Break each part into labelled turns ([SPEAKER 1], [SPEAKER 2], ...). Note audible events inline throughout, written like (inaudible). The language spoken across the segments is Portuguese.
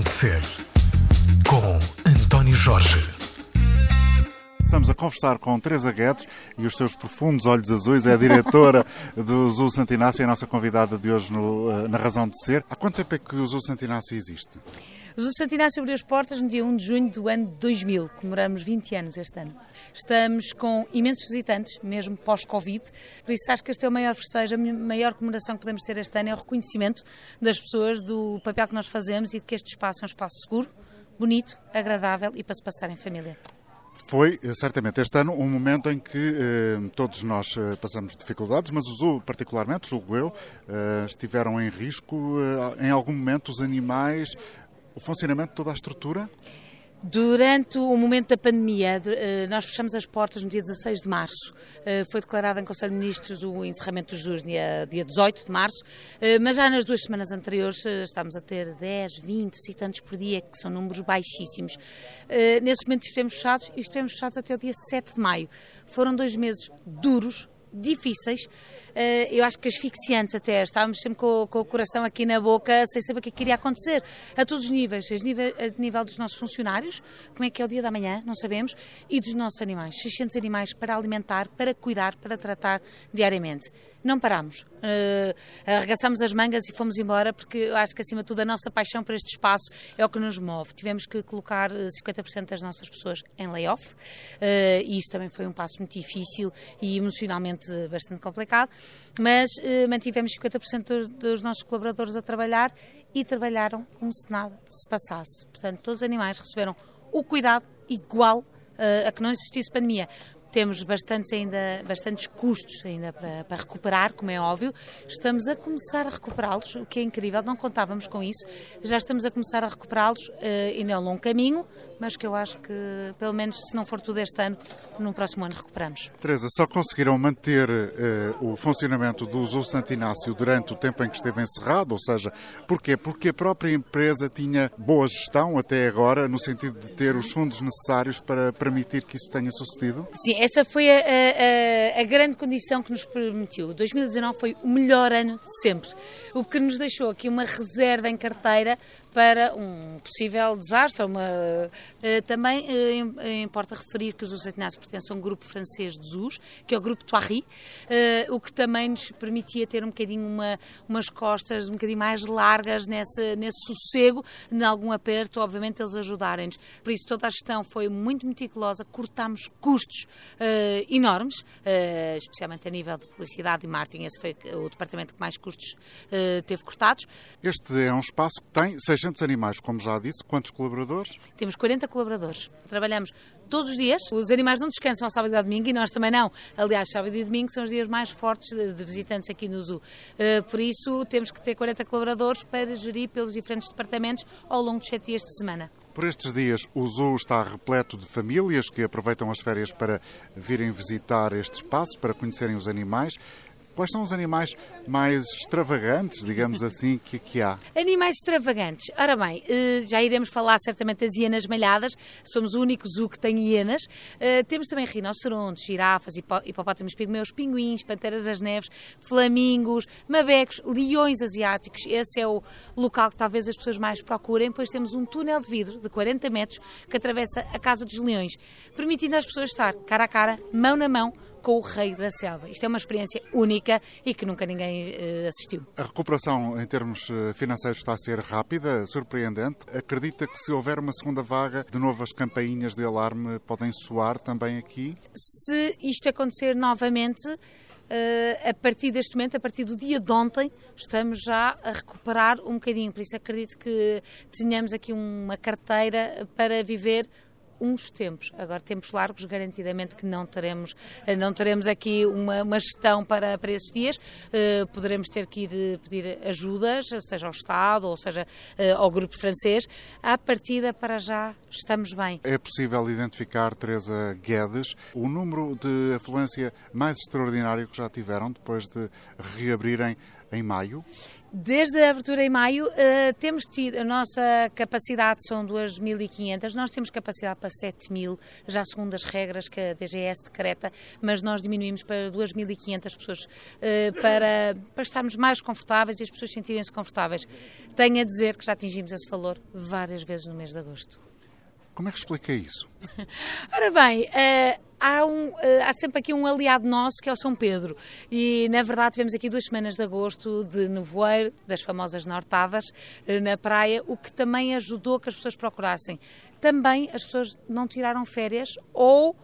[SPEAKER 1] Razão de Ser, com António Jorge.
[SPEAKER 2] Estamos a conversar com Teresa Guedes e os seus profundos olhos azuis, é a diretora (laughs) do Zoo Santo Inácio, é a nossa convidada de hoje no, eh, na Razão de Ser. Há quanto tempo é que o Zoo Santo Inácio existe?
[SPEAKER 3] O Zoo Santo Inácio abriu as portas no dia 1 de junho do ano 2000, comemoramos 20 anos este ano. Estamos com imensos visitantes, mesmo pós-Covid, por isso acho que este é o maior festejo, a maior comemoração que podemos ter este ano é o reconhecimento das pessoas do papel que nós fazemos e de que este espaço é um espaço seguro, bonito, agradável e para se passar em família.
[SPEAKER 2] Foi, eh, certamente, este ano um momento em que eh, todos nós eh, passamos dificuldades, mas o zoo, particularmente, julgo eu, eh, estiveram em risco. Eh, em algum momento, os animais, o funcionamento de toda a estrutura?
[SPEAKER 3] Durante o momento da pandemia, eh, nós fechamos as portas no dia 16 de março. Eh, foi declarado em Conselho de Ministros o encerramento dos zoos dia, dia 18 de março, eh, mas já nas duas semanas anteriores estamos a ter 10, 20 visitantes por dia, que são números baixíssimos. Nesse momento estivemos fechados e estivemos fechados até o dia 7 de maio. Foram dois meses duros, difíceis, eu acho que asfixiantes até. Estávamos sempre com, com, o coração aqui na boca, sem saber o que, é que iria acontecer, a todos os níveis, a nível, a nível dos nossos funcionários, como é que é o dia da manhã, não sabemos, e dos nossos animais. 600 animais para alimentar, para cuidar, para tratar diariamente. Não paramos. Uh, arregaçamos as mangas e fomos embora, porque eu acho que, acima de tudo, a nossa paixão por este espaço é o que nos move. Tivemos que colocar 50% das nossas pessoas em layoff, uh, e isso também foi um passo muito difícil e emocionalmente bastante complicado mas eh, mantivemos 50% dos nossos colaboradores a trabalhar e trabalharam como se nada se passasse. Portanto, todos os animais receberam o cuidado igual eh, a que não existisse pandemia. Temos bastantes ainda bastantes custos ainda para, para recuperar, como é óbvio. Estamos a começar a recuperá-los, o que é incrível, não contávamos com isso. Já estamos a começar a recuperá-los uh, ainda é um longo caminho, mas que eu acho que, pelo menos, se não for tudo este ano, no próximo ano recuperamos.
[SPEAKER 2] Teresa, só conseguiram manter uh, o funcionamento do Zoo Santo Inácio durante o tempo em que esteve encerrado? Ou seja, porquê? Porque a própria empresa tinha boa gestão até agora, no sentido de ter os fundos necessários para permitir que isso tenha sucedido?
[SPEAKER 3] Sim, essa foi a, a, a grande condição que nos permitiu. 2019 foi o melhor ano de sempre, o que nos deixou aqui uma reserva em carteira para um possível desastre. Uma, uh, também uh, importa referir que os Inácio pertencem a um grupo francês de zoos, que é o grupo Toiri, uh, o que também nos permitia ter um bocadinho uma, umas costas um bocadinho mais largas nesse, nesse sossego, em algum aperto, obviamente eles ajudarem-nos. Por isso toda a gestão foi muito meticulosa, cortámos custos enormes, especialmente a nível de publicidade e marketing, esse foi o departamento que mais custos teve cortados.
[SPEAKER 2] Este é um espaço que tem 600 animais, como já disse. Quantos colaboradores?
[SPEAKER 3] Temos 40 colaboradores. Trabalhamos todos os dias. Os animais não descansam ao sábado e ao domingo e nós também não. Aliás, sábado e domingo são os dias mais fortes de visitantes aqui no Zoo. Uh, por isso, temos que ter 40 colaboradores para gerir pelos diferentes departamentos ao longo dos 7 dias de semana.
[SPEAKER 2] Por estes dias, o zoo está repleto de famílias que aproveitam as férias para virem visitar este espaço, para conhecerem os animais. Quais são os animais mais extravagantes, digamos assim, que, que há?
[SPEAKER 3] Animais extravagantes. Ora bem, eh, já iremos falar certamente das hienas malhadas. Somos o único zoo que tem hienas. Eh, temos também rinocerontes, girafas, hipopótamos pigmeus, pinguins, panteras das neves, flamingos, mabecos, leões asiáticos. Esse é o local que talvez as pessoas mais procurem, pois temos um túnel de vidro de 40 metros que atravessa a Casa dos Leões, permitindo às pessoas estar cara a cara, mão na mão, com o rei da selva. Isto é uma experiência única e que nunca ninguém uh, assistiu.
[SPEAKER 2] A recuperação em termos eh, financeiros está a ser rápida, surpreendente. Acredita que se houver uma segunda vaga, de novo as campainhas de alarme podem soar também aqui?
[SPEAKER 3] Se isto acontecer novamente, Uh, a partir deste momento, a partir do dia de ontem, estamos já a recuperar um bocadinho. Por isso acredito que tenhamos aqui uma carteira para viver uns tempos. Agora, tempos largos, garantidamente que não teremos, eh, não teremos aqui uma, uma gestão para, para esses dias. Uh, poderemos ter que ir eh, pedir ajudas, seja ao Estado ou seja uh, ao grupo francês. À partida, para já, estamos bem.
[SPEAKER 2] É possível identificar, Teresa Guedes, o número de afluência mais extraordinário que já tiveram depois de reabrirem em maio?
[SPEAKER 3] Desde a abertura em maio, uh, temos tido, a nossa capacidade são 2.500, nós temos capacidade para 7.000, já segundo as regras que a DGS decreta, mas nós diminuímos para 2.500 pessoas uh, para, para estarmos mais confortáveis e as pessoas sentirem-se confortáveis. Tenho a dizer que já atingimos esse valor várias vezes no mês de agosto.
[SPEAKER 2] Como é que explica isso? (laughs)
[SPEAKER 3] Ora bem, uh, há, um, uh, há, sempre aqui um aliado nosso que é o São Pedro. E, na verdade, tivemos aqui duas semanas de agosto de nevoeiro, das famosas nortadas, uh, na praia, o que também ajudou que as pessoas procurassem. Também as pessoas não tiraram férias ou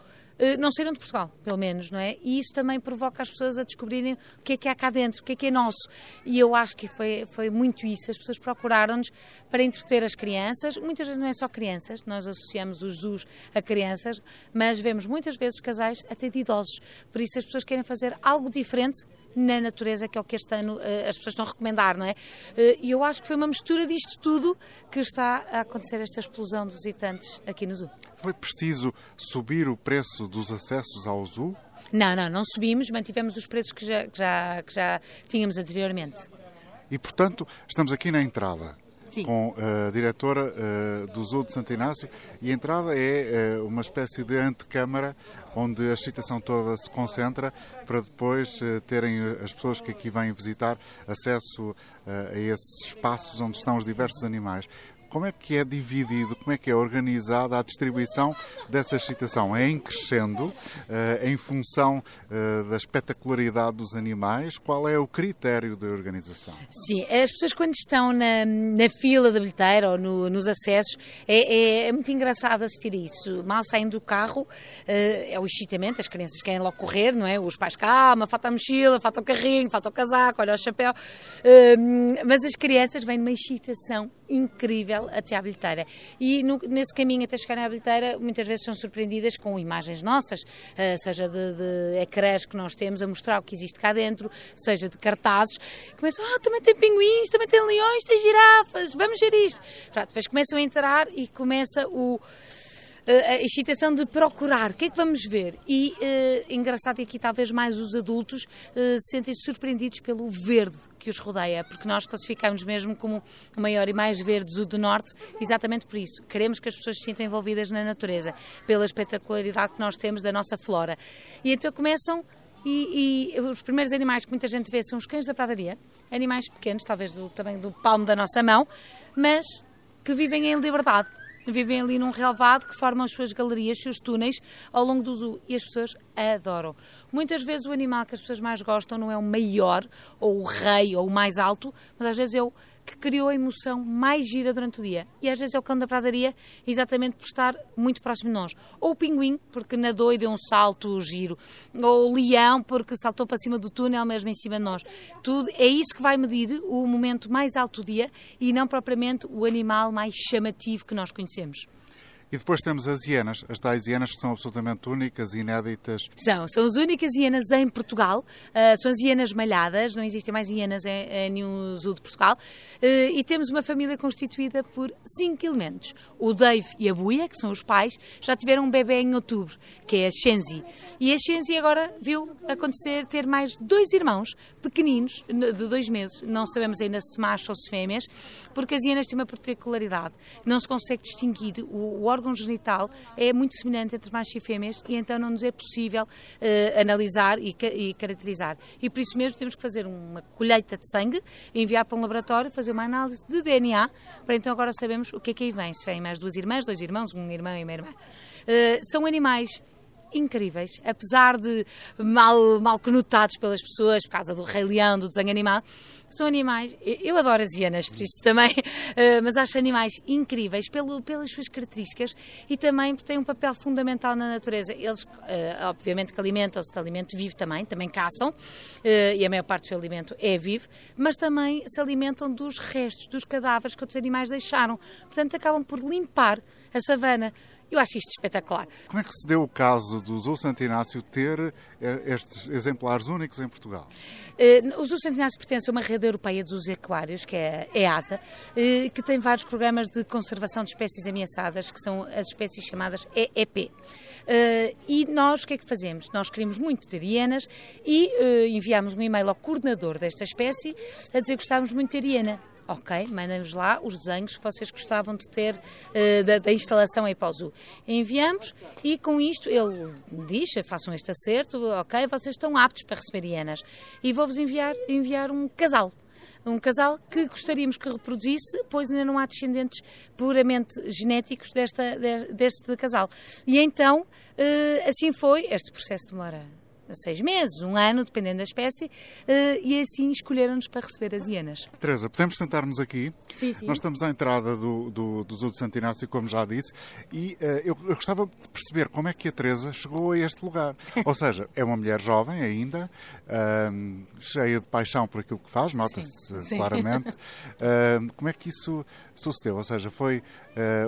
[SPEAKER 3] não saíram de Portugal, pelo menos, não é? E isso também provoca as pessoas a descobrirem o que é que há cá dentro, o que é que é nosso. E eu acho que foi, foi muito isso. As pessoas procuraram-nos para entreter as crianças. Muitas vezes não é só crianças, nós associamos os zoos a crianças, mas vemos muitas vezes casais até de idosos. Por isso as pessoas querem fazer algo diferente na natureza, que é o que este ano uh, as pessoas estão a recomendar, não é? Uh, e eu acho que foi uma mistura disto tudo que está a acontecer esta explosão de visitantes aqui no Zoo.
[SPEAKER 2] Foi preciso subir o preço dos acessos ao Zoo?
[SPEAKER 3] Não, não, não subimos, mantivemos os preços que já, que já, que já tínhamos anteriormente.
[SPEAKER 2] E, portanto, estamos aqui na entrada.
[SPEAKER 3] Sim.
[SPEAKER 2] com a diretora do Zoo de Santo Inácio e a entrada é uma espécie de antecâmara onde a excitação toda se concentra para depois uh, terem as pessoas que aqui vêm visitar acesso a esses espaços onde estão os diversos animais. Como é que é dividido, como é que é organizada a distribuição dessa excitação? É em crescendo, eh, em função eh, da espetacularidade dos animais? Qual é o critério de organização?
[SPEAKER 3] Sim, as pessoas quando estão na, na fila da bilheteira ou no, nos acessos, é, é, é, muito engraçado assistir a isso. Mal saem do carro, eh, é o excitamento, as crianças querem logo correr, não é? Os pais, calma, falta a mochila, falta o carrinho, falta o casaco, olha o chapéu. Mas as crianças vêm numa excitação incrível até à bilheteira. E no, nesse caminho até chegar à bilheteira, muitas vezes são surpreendidas com imagens nossas, uh, seja de, de ecrãs que nós temos a mostrar o que existe cá dentro, seja de cartazes. Começam, ah, também tem pinguins, também tem leões, tem girafas, vamos ver isto. Pronto, depois começam a entrar e começa o a excitação de procurar, o que é que vamos ver? E uh, engraçado que aqui talvez mais os adultos uh, sentem-se surpreendidos pelo verde que os rodeia, porque nós classificamos mesmo como o maior e mais verde do Norte, exatamente por isso. Queremos que as pessoas se sintam envolvidas na natureza, pela espetacularidade que nós temos da nossa flora. E então começam e, e, os primeiros animais que muita gente vê são os cães da pradaria, animais pequenos, talvez do tamanho do palmo da nossa mão, mas que vivem em liberdade vivem ali num relevado que formam as suas galerias, seus túneis ao longo do zoo e as pessoas adoram. Muitas vezes o animal que as pessoas mais gostam não é o maior, ou o rei, ou o mais alto, mas às vezes é o que criou a emoção mais gira durante o dia. E às vezes é o cão da pradaria, exatamente por estar muito próximo de nós. Ou o pinguim, porque nadou e deu um salto giro. Ou o leão, porque saltou para cima do túnel, mesmo em cima de nós. Tudo é isso que vai medir o momento mais alto do dia e não propriamente o animal mais chamativo que nós conhecemos.
[SPEAKER 2] E depois temos as hienas, as tais hienas que são absolutamente únicas e inéditas.
[SPEAKER 3] São, são as únicas hienas em Portugal, uh, são as hienas malhadas, não existem mais hienas em, em nenhum zoo de Portugal. Uh, e temos uma família constituída por cinco elementos. O Dave e a Buia, que são os pais, já tiveram um bebê em outubro, que é a Shenzi. E a Shenzi agora viu acontecer ter mais dois irmãos pequeninos, de dois meses, não sabemos ainda se machos ou se fêmeas, porque as hienas têm uma particularidade, não se consegue distinguir o, o órgão genital é muito semelhante entre machos e fêmeas e então não nos é possível uh, analisar e, e, caracterizar. E por isso mesmo temos que fazer uma colheita de sangue, enviar para um laboratório, fazer uma análise de DNA, para então agora sabemos o que é que aí vem. Se vem mais duas irmãs, dois irmãos, um irmão e uma irmã. Uh, são animais incríveis, apesar de mal, mal conotados pelas pessoas por causa do Rei Leão, do desenho animado, são animais, eu adoro as hienas, por isso também, (laughs) eh, mas acho animais incríveis pelo, pelas suas características e também porque têm um papel fundamental na natureza. Eles, eh, obviamente, que alimentam-se de alimento vivo também, também caçam, eh, e a maior parte do seu alimento é vivo, mas também se alimentam dos restos, dos cadáveres que outros animais deixaram. Portanto, acabam por limpar a savana. Eu acho isto espetacular.
[SPEAKER 2] Como é que se deu o caso do Zoo Santo Inácio ter eh, estes exemplares únicos em Portugal?
[SPEAKER 3] Uh, o Zoo Santo Inácio pertence a uma rede europeia de zoos aquários, que é a EASA, uh, que tem vários programas de conservação de espécies ameaçadas, que são as espécies chamadas EEP. Uh, e nós o que é que fazemos? Nós queremos muito ter hienas e enviamos um e-mail ao coordenador desta espécie a dizer que gostávamos muito de ter hiena. Ok, mandamos lá os desenhos que vocês gostavam de ter uh, da, da, instalação o zoo. Enviamos e com isto ele diz, façam este acerto, ok, vocês estão aptos para receber hienas. E vou-vos enviar, enviar um casal um casal que gostaríamos que reproduzisse, pois ainda não há descendentes puramente genéticos desta, deste casal. E então, eh, assim foi, este processo demora seis meses, um ano, dependendo da espécie, eh, e assim escolheram-nos para receber as hienas.
[SPEAKER 2] Teresa, podemos sentar-nos aqui?
[SPEAKER 3] Sim, sim.
[SPEAKER 2] Nós estamos à entrada do, do, do Zoo de Santo Inácio, como já disse, e uh, eu, eu, gostava de perceber como é que a Teresa chegou a este lugar. (laughs) Ou seja, é uma mulher jovem ainda, uh, cheia de paixão por aquilo que faz, nota-se claramente. Uh, como é que isso sucedeu? Ou seja, foi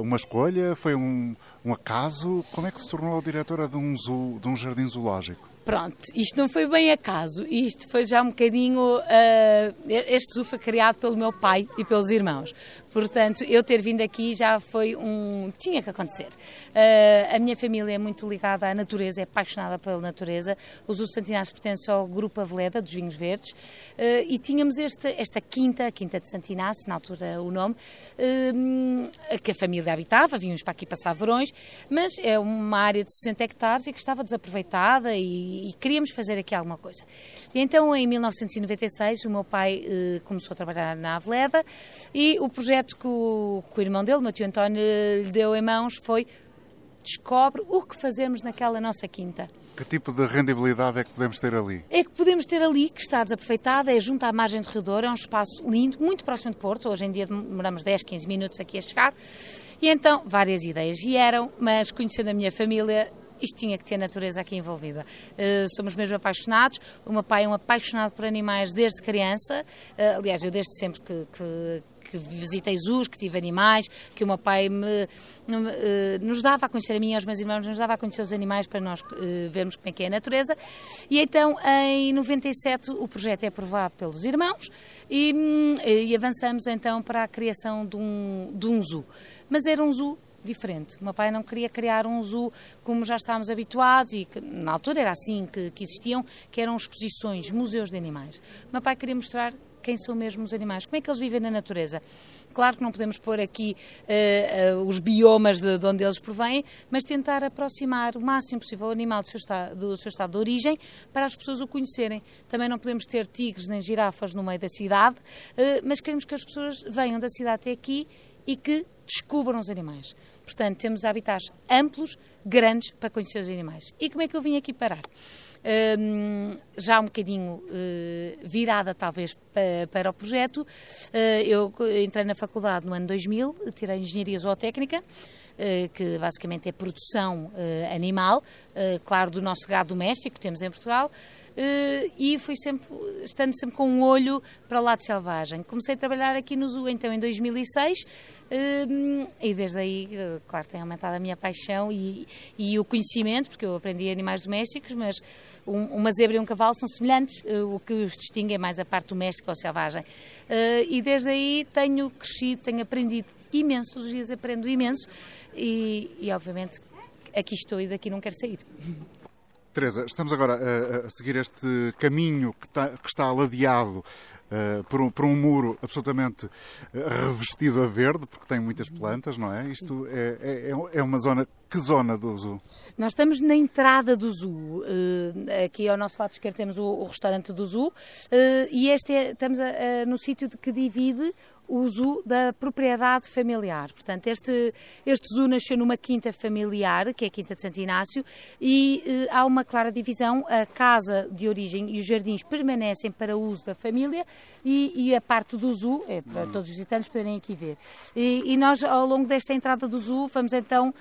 [SPEAKER 2] uma escolha, foi um, um acaso? Como é que se tornou diretora de um zoo, de um jardim zoológico?
[SPEAKER 3] Pronto, isto não foi bem acaso, isto foi já um bocadinho. Uh, este foi criado pelo meu pai e pelos irmãos. Portanto, eu ter vindo aqui já foi um. tinha que acontecer. Uh, a minha família é muito ligada à natureza, é apaixonada pela natureza. O Zoo Santinácio pertence ao Grupo Aveleda, dos Vinhos Verdes, uh, e tínhamos esta, esta quinta, a Quinta de Santinácio, na altura o nome, uh, que a família habitava, vínhamos para aqui passar verões, mas é uma área de 60 hectares e que estava desaproveitada e, e queríamos fazer aqui alguma coisa. E então, em 1996, o meu pai começou a trabalhar na Aveleda e o projeto projeto que o, que o irmão dele, Matheus António, lhe deu em mãos foi descobre o que fazemos naquela nossa quinta.
[SPEAKER 2] Que tipo de rendibilidade é que podemos ter ali?
[SPEAKER 3] É que podemos ter ali, que está desaproveitado, é junto à margem do Rio Douro, é um espaço lindo, muito próximo de Porto, hoje em dia demoramos 10, 15 minutos aqui a chegar, e então várias ideias vieram, mas conhecendo a minha família, isto tinha que ter natureza aqui envolvida. Uh, somos mesmo apaixonados. O meu pai é um apaixonado por animais desde criança. Uh, aliás, eu desde sempre que, que que visitei zoos, que tive animais, que o meu pai me, me, eh, nos dava a conhecer a mim e aos meus irmãos, nos dava a conhecer os animais para nós uh, vermos como é que é a natureza. E então, em 97, o projeto é aprovado pelos irmãos e, hum, e avançamos então para a criação de um, de um zoo. Mas era um zoo diferente. O meu pai não queria criar um zoo como já estávamos habituados e que na altura era assim que, que existiam, que eram exposições, museus de animais. O meu pai queria mostrar quem são mesmo os animais, como é que eles vivem na natureza. Claro que não podemos pôr aqui uh, uh, os biomas de, de, onde eles provêm, mas tentar aproximar o máximo possível o animal do seu, estado, do seu estado de origem para as pessoas o conhecerem. Também não podemos ter tigres nem girafas no meio da cidade, uh, mas queremos que as pessoas venham da cidade até aqui e que descubram os animais. Portanto, temos habitats amplos, grandes, para conhecer os animais. E como é que eu vim aqui parar? um, já um bocadinho uh, virada talvez para, o projeto. Uh, eu entrei na faculdade no ano 2000, tirei Engenharia Zootécnica, uh, que basicamente é produção animal, claro, do nosso gado doméstico que temos em Portugal, e fui sempre, estando sempre com um olho para o lado selvagem. Comecei a trabalhar aqui no Zoo então em 2006, e desde aí, claro, tem aumentado a minha paixão e, e o conhecimento, porque eu aprendi animais domésticos, mas um, uma zebra e um cavalo são semelhantes, o que os distingue é mais a parte doméstica selvagem. Uh, e desde aí tenho crescido, tenho aprendido imenso, todos os dias aprendo imenso e, e obviamente aqui estou e daqui não quero sair.
[SPEAKER 2] Teresa, estamos agora a, a seguir este caminho que está, que está ladeado uh, por, um, por, um, muro absolutamente revestido a verde, porque tem muitas plantas, não é? Isto é, é, é uma zona que zona do zoo?
[SPEAKER 3] Nós estamos na entrada do zoo. Uh, aqui ao nosso lado esquerdo temos o, restaurante do zoo uh, e este é, estamos no sítio que divide o zoo da propriedade familiar. Portanto, este, este zoo nasceu numa quinta familiar, que é a Quinta de Santo Inácio, e uh, há uma clara divisão. A casa de origem e os jardins permanecem para uso da família e, e a parte do zoo, é para todos os visitantes poderem aqui ver. E, e, nós, ao longo desta entrada do zoo, vamos então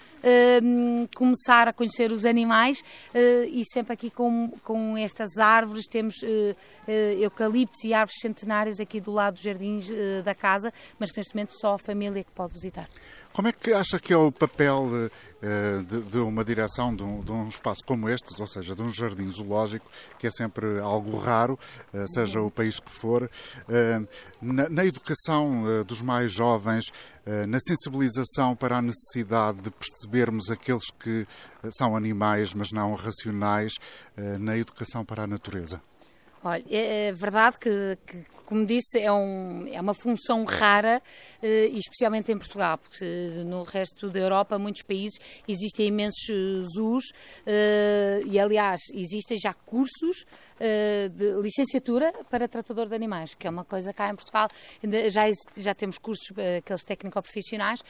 [SPEAKER 3] começar a conhecer os animais uh, e sempre aqui com, com estas árvores, temos uh, eucaliptos e árvores centenárias aqui do lado dos jardins da casa, mas que neste momento só a família que pode visitar.
[SPEAKER 2] Como é que acha que é o papel de, de uma direção de um, de um, espaço como este, ou seja, de um jardim zoológico, que é sempre algo raro, seja o país que for, Jorge, na, na educação dos mais jovens, na sensibilização para a necessidade de percebermos aqueles que são animais, mas não racionais, na educação para a natureza?
[SPEAKER 3] Olha, é, é verdade que, que como disse, é, um, é uma função rara, eh, especialmente em Portugal, porque no resto da Europa, muitos países, existem imensos eh, zoos, eh, e aliás, existem já cursos de licenciatura para tratador de animais, que é uma coisa cá em Portugal, já, já temos cursos, aqueles técnico-profissionais,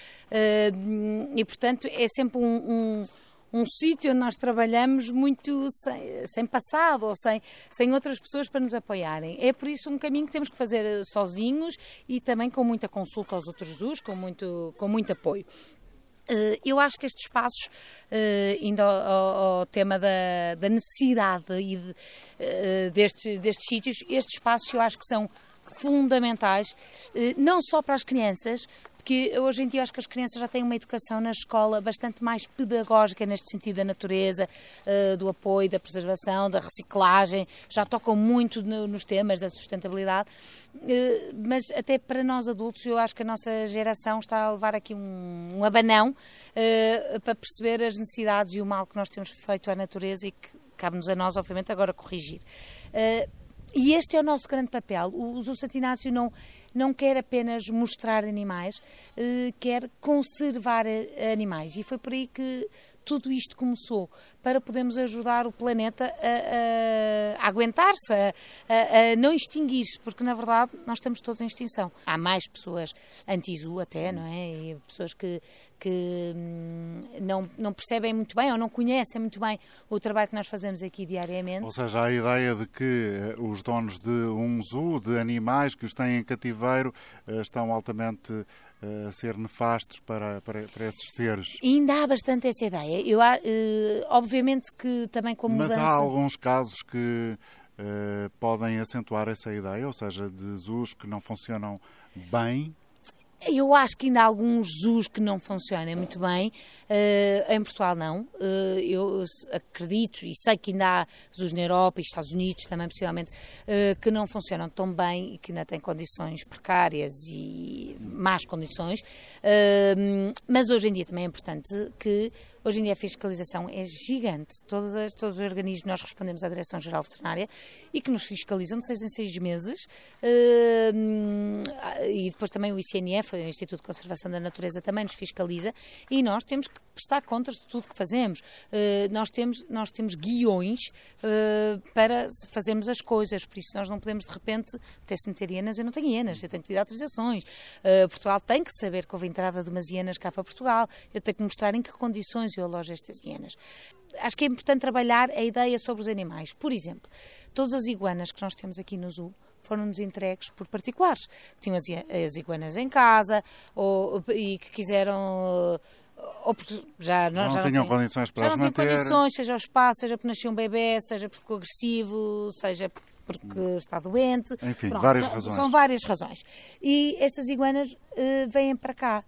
[SPEAKER 3] e portanto é sempre um um sítio onde nós trabalhamos muito sem, sem, passado ou sem, sem outras pessoas para nos apoiarem. É por isso um caminho que temos que fazer eh, sozinhos e também com muita consulta aos outros Jesus, com muito, com muito apoio. Eh, eu acho que estes espaços, eh, indo ao tema da, da, necessidade e de, destes, destes sítios, estes espaços eu acho que são fundamentais, não só para as crianças, porque hoje em dia acho que as crianças já têm uma educação na escola bastante mais pedagógica neste sentido da natureza, eh, do apoio, da preservação, da reciclagem, já tocam muito nos temas da sustentabilidade, eh, mas até para nós adultos eu acho que a nossa geração está a levar aqui um, abanão eh, para perceber as necessidades e o mal que nós temos feito à natureza e que cabe-nos a nós, obviamente, agora corrigir. E este é o nosso grande papel. O José Santinácio não, não quer apenas mostrar animais, eh, quer conservar eh, animais. E foi por aí que tudo isto começou para podermos ajudar o planeta a, a, a aguentar-se, a, a, não extinguir-se, porque na verdade nós estamos todos em extinção. Há mais pessoas anti-zoo até, não é? E pessoas que, que hum, não, não percebem muito bem ou não conhecem muito bem o trabalho que nós fazemos aqui diariamente.
[SPEAKER 2] Ou seja, a ideia de que eh, os donos de um zoo, de animais que os têm em cativeiro, eh, estão altamente a ser nefastos para, para, para, esses seres.
[SPEAKER 3] E ainda há bastante essa ideia. Eu, uh, obviamente que também como
[SPEAKER 2] Mas
[SPEAKER 3] mudança...
[SPEAKER 2] há alguns casos que uh, podem acentuar essa ideia, ou seja, de zoos que não funcionam bem
[SPEAKER 3] eu acho que ainda há alguns zoos que não funcionam muito bem, uh, em Portugal não. Uh, eu acredito e sei que ainda há zoos na Europa e Estados Unidos também, possivelmente, uh, que não funcionam tão bem e que ainda têm condições precárias e más condições. mas hoje em dia também é importante que Hoje em dia a fiscalização é gigante. Todos, as, todos os organismos nós respondemos à Direção-Geral Veterinária e que nos fiscalizam de seis em seis meses. Uh, e depois também o ICNF, o Instituto de Conservação da Natureza, também nos fiscaliza e nós temos que prestar contas de tudo que fazemos. Uh, nós, temos, nós temos guiões uh, para fazermos as coisas, por isso nós não podemos de repente até se meter hienas, eu não tenho hienas, eu tenho que tirar autorizações. Uh, Portugal tem que saber que houve entrada de umas hienas cá para Portugal, eu tenho que mostrar em que condições eu alojo estas hienas. Acho que é importante trabalhar a ideia sobre os animais. Por exemplo, todas as iguanas que nós temos aqui no zoo foram-nos entregues por particulares. Tinham as, as iguanas em casa ou, e que quiseram ou porque já,
[SPEAKER 2] não, já não tinham condições para
[SPEAKER 3] já
[SPEAKER 2] as
[SPEAKER 3] não
[SPEAKER 2] manter.
[SPEAKER 3] condições, seja o espaço, seja porque nasceu um bebê, seja porque ficou agressivo, seja porque está doente.
[SPEAKER 2] Enfim, Pronto, várias
[SPEAKER 3] são,
[SPEAKER 2] razões.
[SPEAKER 3] São várias razões. E estas iguanas uh, vêm para cá.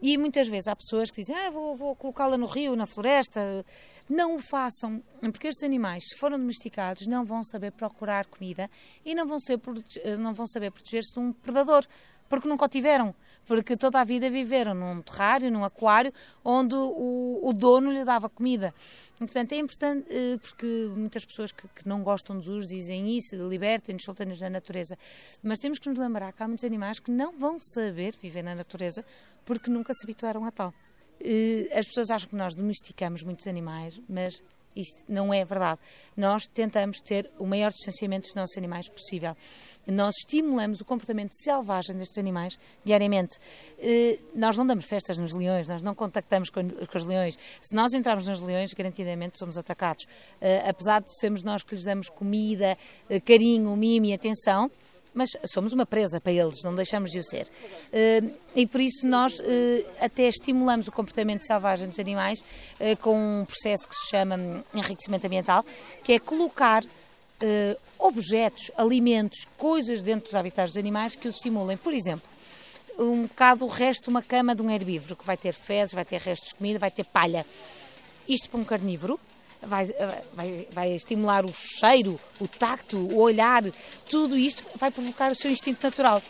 [SPEAKER 3] E muitas vezes há pessoas que dizem, ah, vou, vou colocá-la no rio, na floresta. Não o façam, porque estes animais, se foram domesticados, não vão saber procurar comida e não vão, ser, não vão saber proteger-se de um predador porque nunca o tiveram, porque toda a vida viveram num terrário, num aquário, onde o, o dono lhe dava comida. E, portanto, é importante, eh, porque muitas pessoas que, que não gostam dos usos dizem isso, libertem-nos, soltem-nos na natureza. Mas temos que nos lembrar que há muitos animais que não vão saber viver na natureza porque nunca se habituaram a tal. Eh, as pessoas acham que nós domesticamos muitos animais, mas isto não é verdade. Nós tentamos ter o maior distanciamento dos nossos animais possível. Nós estimulamos o comportamento selvagem destes animais diariamente. Eh, nós não damos festas nos leões, nós não contactamos com, os leões. Se nós entrarmos nos leões, garantidamente somos atacados. Eh, apesar de sermos nós que lhes damos comida, eh, carinho, mimo e atenção, mas somos uma presa para eles, não deixamos de o ser. E por isso nós até estimulamos o comportamento selvagem dos animais com um processo que se chama enriquecimento ambiental, que é colocar objetos, alimentos, coisas dentro dos habitats dos animais que os estimulem. Por exemplo, um bocado o resto de uma cama de um herbívoro, que vai ter fezes, vai ter restos de comida, vai ter palha. Isto para um carnívoro vai, vai, vai estimular o cheiro, o tacto, o olhar, tudo isto vai provocar o seu instinto natural.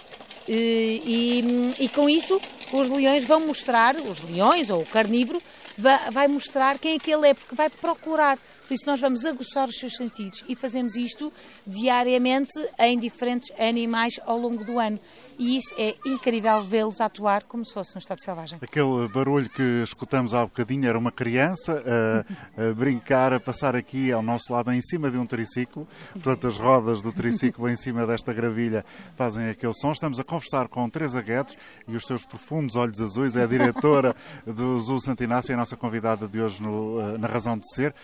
[SPEAKER 3] E, e, e, com isto os leões vão mostrar, os leões ou o carnívoro, vai, vai mostrar quem é que ele é, porque vai procurar. Por isso nós vamos aguçar os seus sentidos e fazemos isto diariamente em diferentes animais ao longo do ano. E isso é incrível vê-los atuar como se fosse no estado selvagem.
[SPEAKER 2] Aquele barulho que escutamos há bocadinho era uma criança a, a brincar, a passar aqui ao nosso lado em cima de um triciclo. Portanto, as rodas do triciclo em cima desta gravilha fazem aquele som. Estamos a conversar com Teresa Guedes e os seus profundos olhos azuis. É a diretora do Zoo Santinácio e a nossa convidada de hoje no, eh, na Razão de Ser.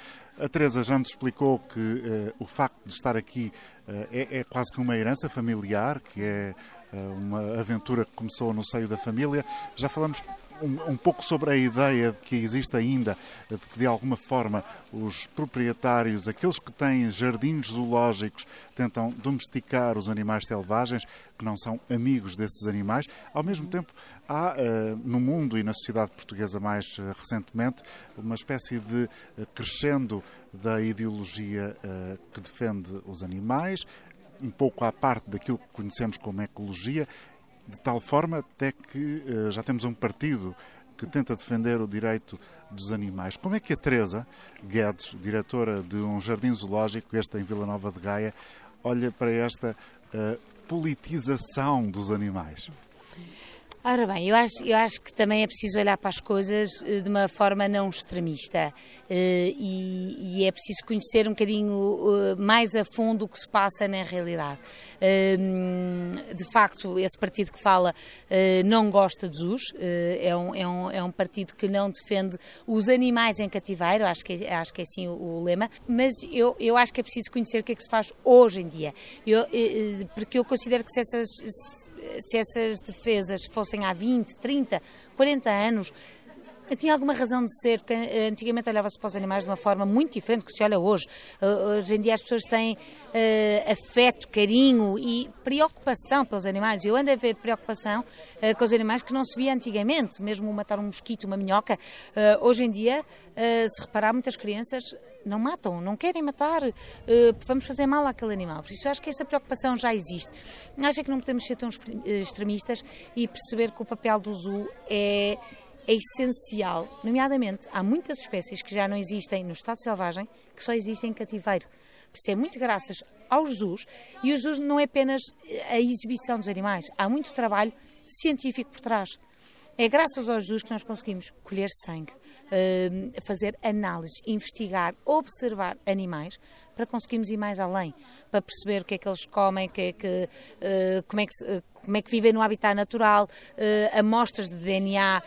[SPEAKER 2] A Teresa já nos explicou que uh, o facto de estar aqui uh, é, é, quase que uma herança familiar, que é uh, uma aventura que começou no seio da família. Já falamos um, um, pouco sobre a ideia de que existe ainda, de que de alguma forma os proprietários, aqueles que têm jardins zoológicos, tentam domesticar os animais selvagens, que não são amigos desses animais. Ao mesmo tempo, há uh, no mundo e na sociedade portuguesa mais uh, recentemente uma espécie de uh, crescendo da ideologia que defende os animais, um pouco à parte daquilo que conhecemos como ecologia, de tal forma até que uh, já temos um partido que tenta defender o direito dos animais. Como é que a Teresa Guedes, diretora de um jardim zoológico, este em Vila Nova de Gaia, olha para esta uh, politização dos animais?
[SPEAKER 3] Ora bem, eu acho, eu acho que também é preciso olhar para as coisas eh, de uma forma não extremista. Eh, e, e é preciso conhecer um bocadinho eh, mais a fundo o que se passa na realidade. De facto, esse partido que fala não gosta de zoos, é um, é, um, é um partido que não defende os animais em cativeiro, acho que, é, acho que é assim o, o lema, mas eu, eu acho que é preciso conhecer o que é que se faz hoje em dia, eu, porque eu considero que se essas se essas defesas fossem há 20, 30, 40 anos, tinha alguma razão de ser, porque antigamente olhava-se para os animais de uma forma muito diferente que se olha hoje. Uh, hoje em dia as pessoas têm uh, afeto, carinho e preocupação pelos animais. Eu ando a ver preocupação uh, com os animais que não se via antigamente, mesmo matar um mosquito, uma minhoca. Uh, hoje em dia, se reparar, muitas crianças não matam, não querem matar, uh, vamos fazer mal àquele animal. Por isso acho que essa preocupação já existe. Acho que não podemos ser tão extremistas e perceber que o papel do zoo é, é essencial. Nomeadamente, há muitas espécies que já não existem no estado selvagem, que só existem em cativeiro. Por isso é muito graças aos zoos, e os zoos não é apenas a exibição dos animais, há muito trabalho científico por trás. É graças aos zoos que nós conseguimos colher sangue, hum, fazer análises, investigar, observar animais para conseguirmos ir mais além, para perceber o que é que eles comem, que é que, uh, como, é que, como é que vivem no habitat natural, uh, amostras de DNA,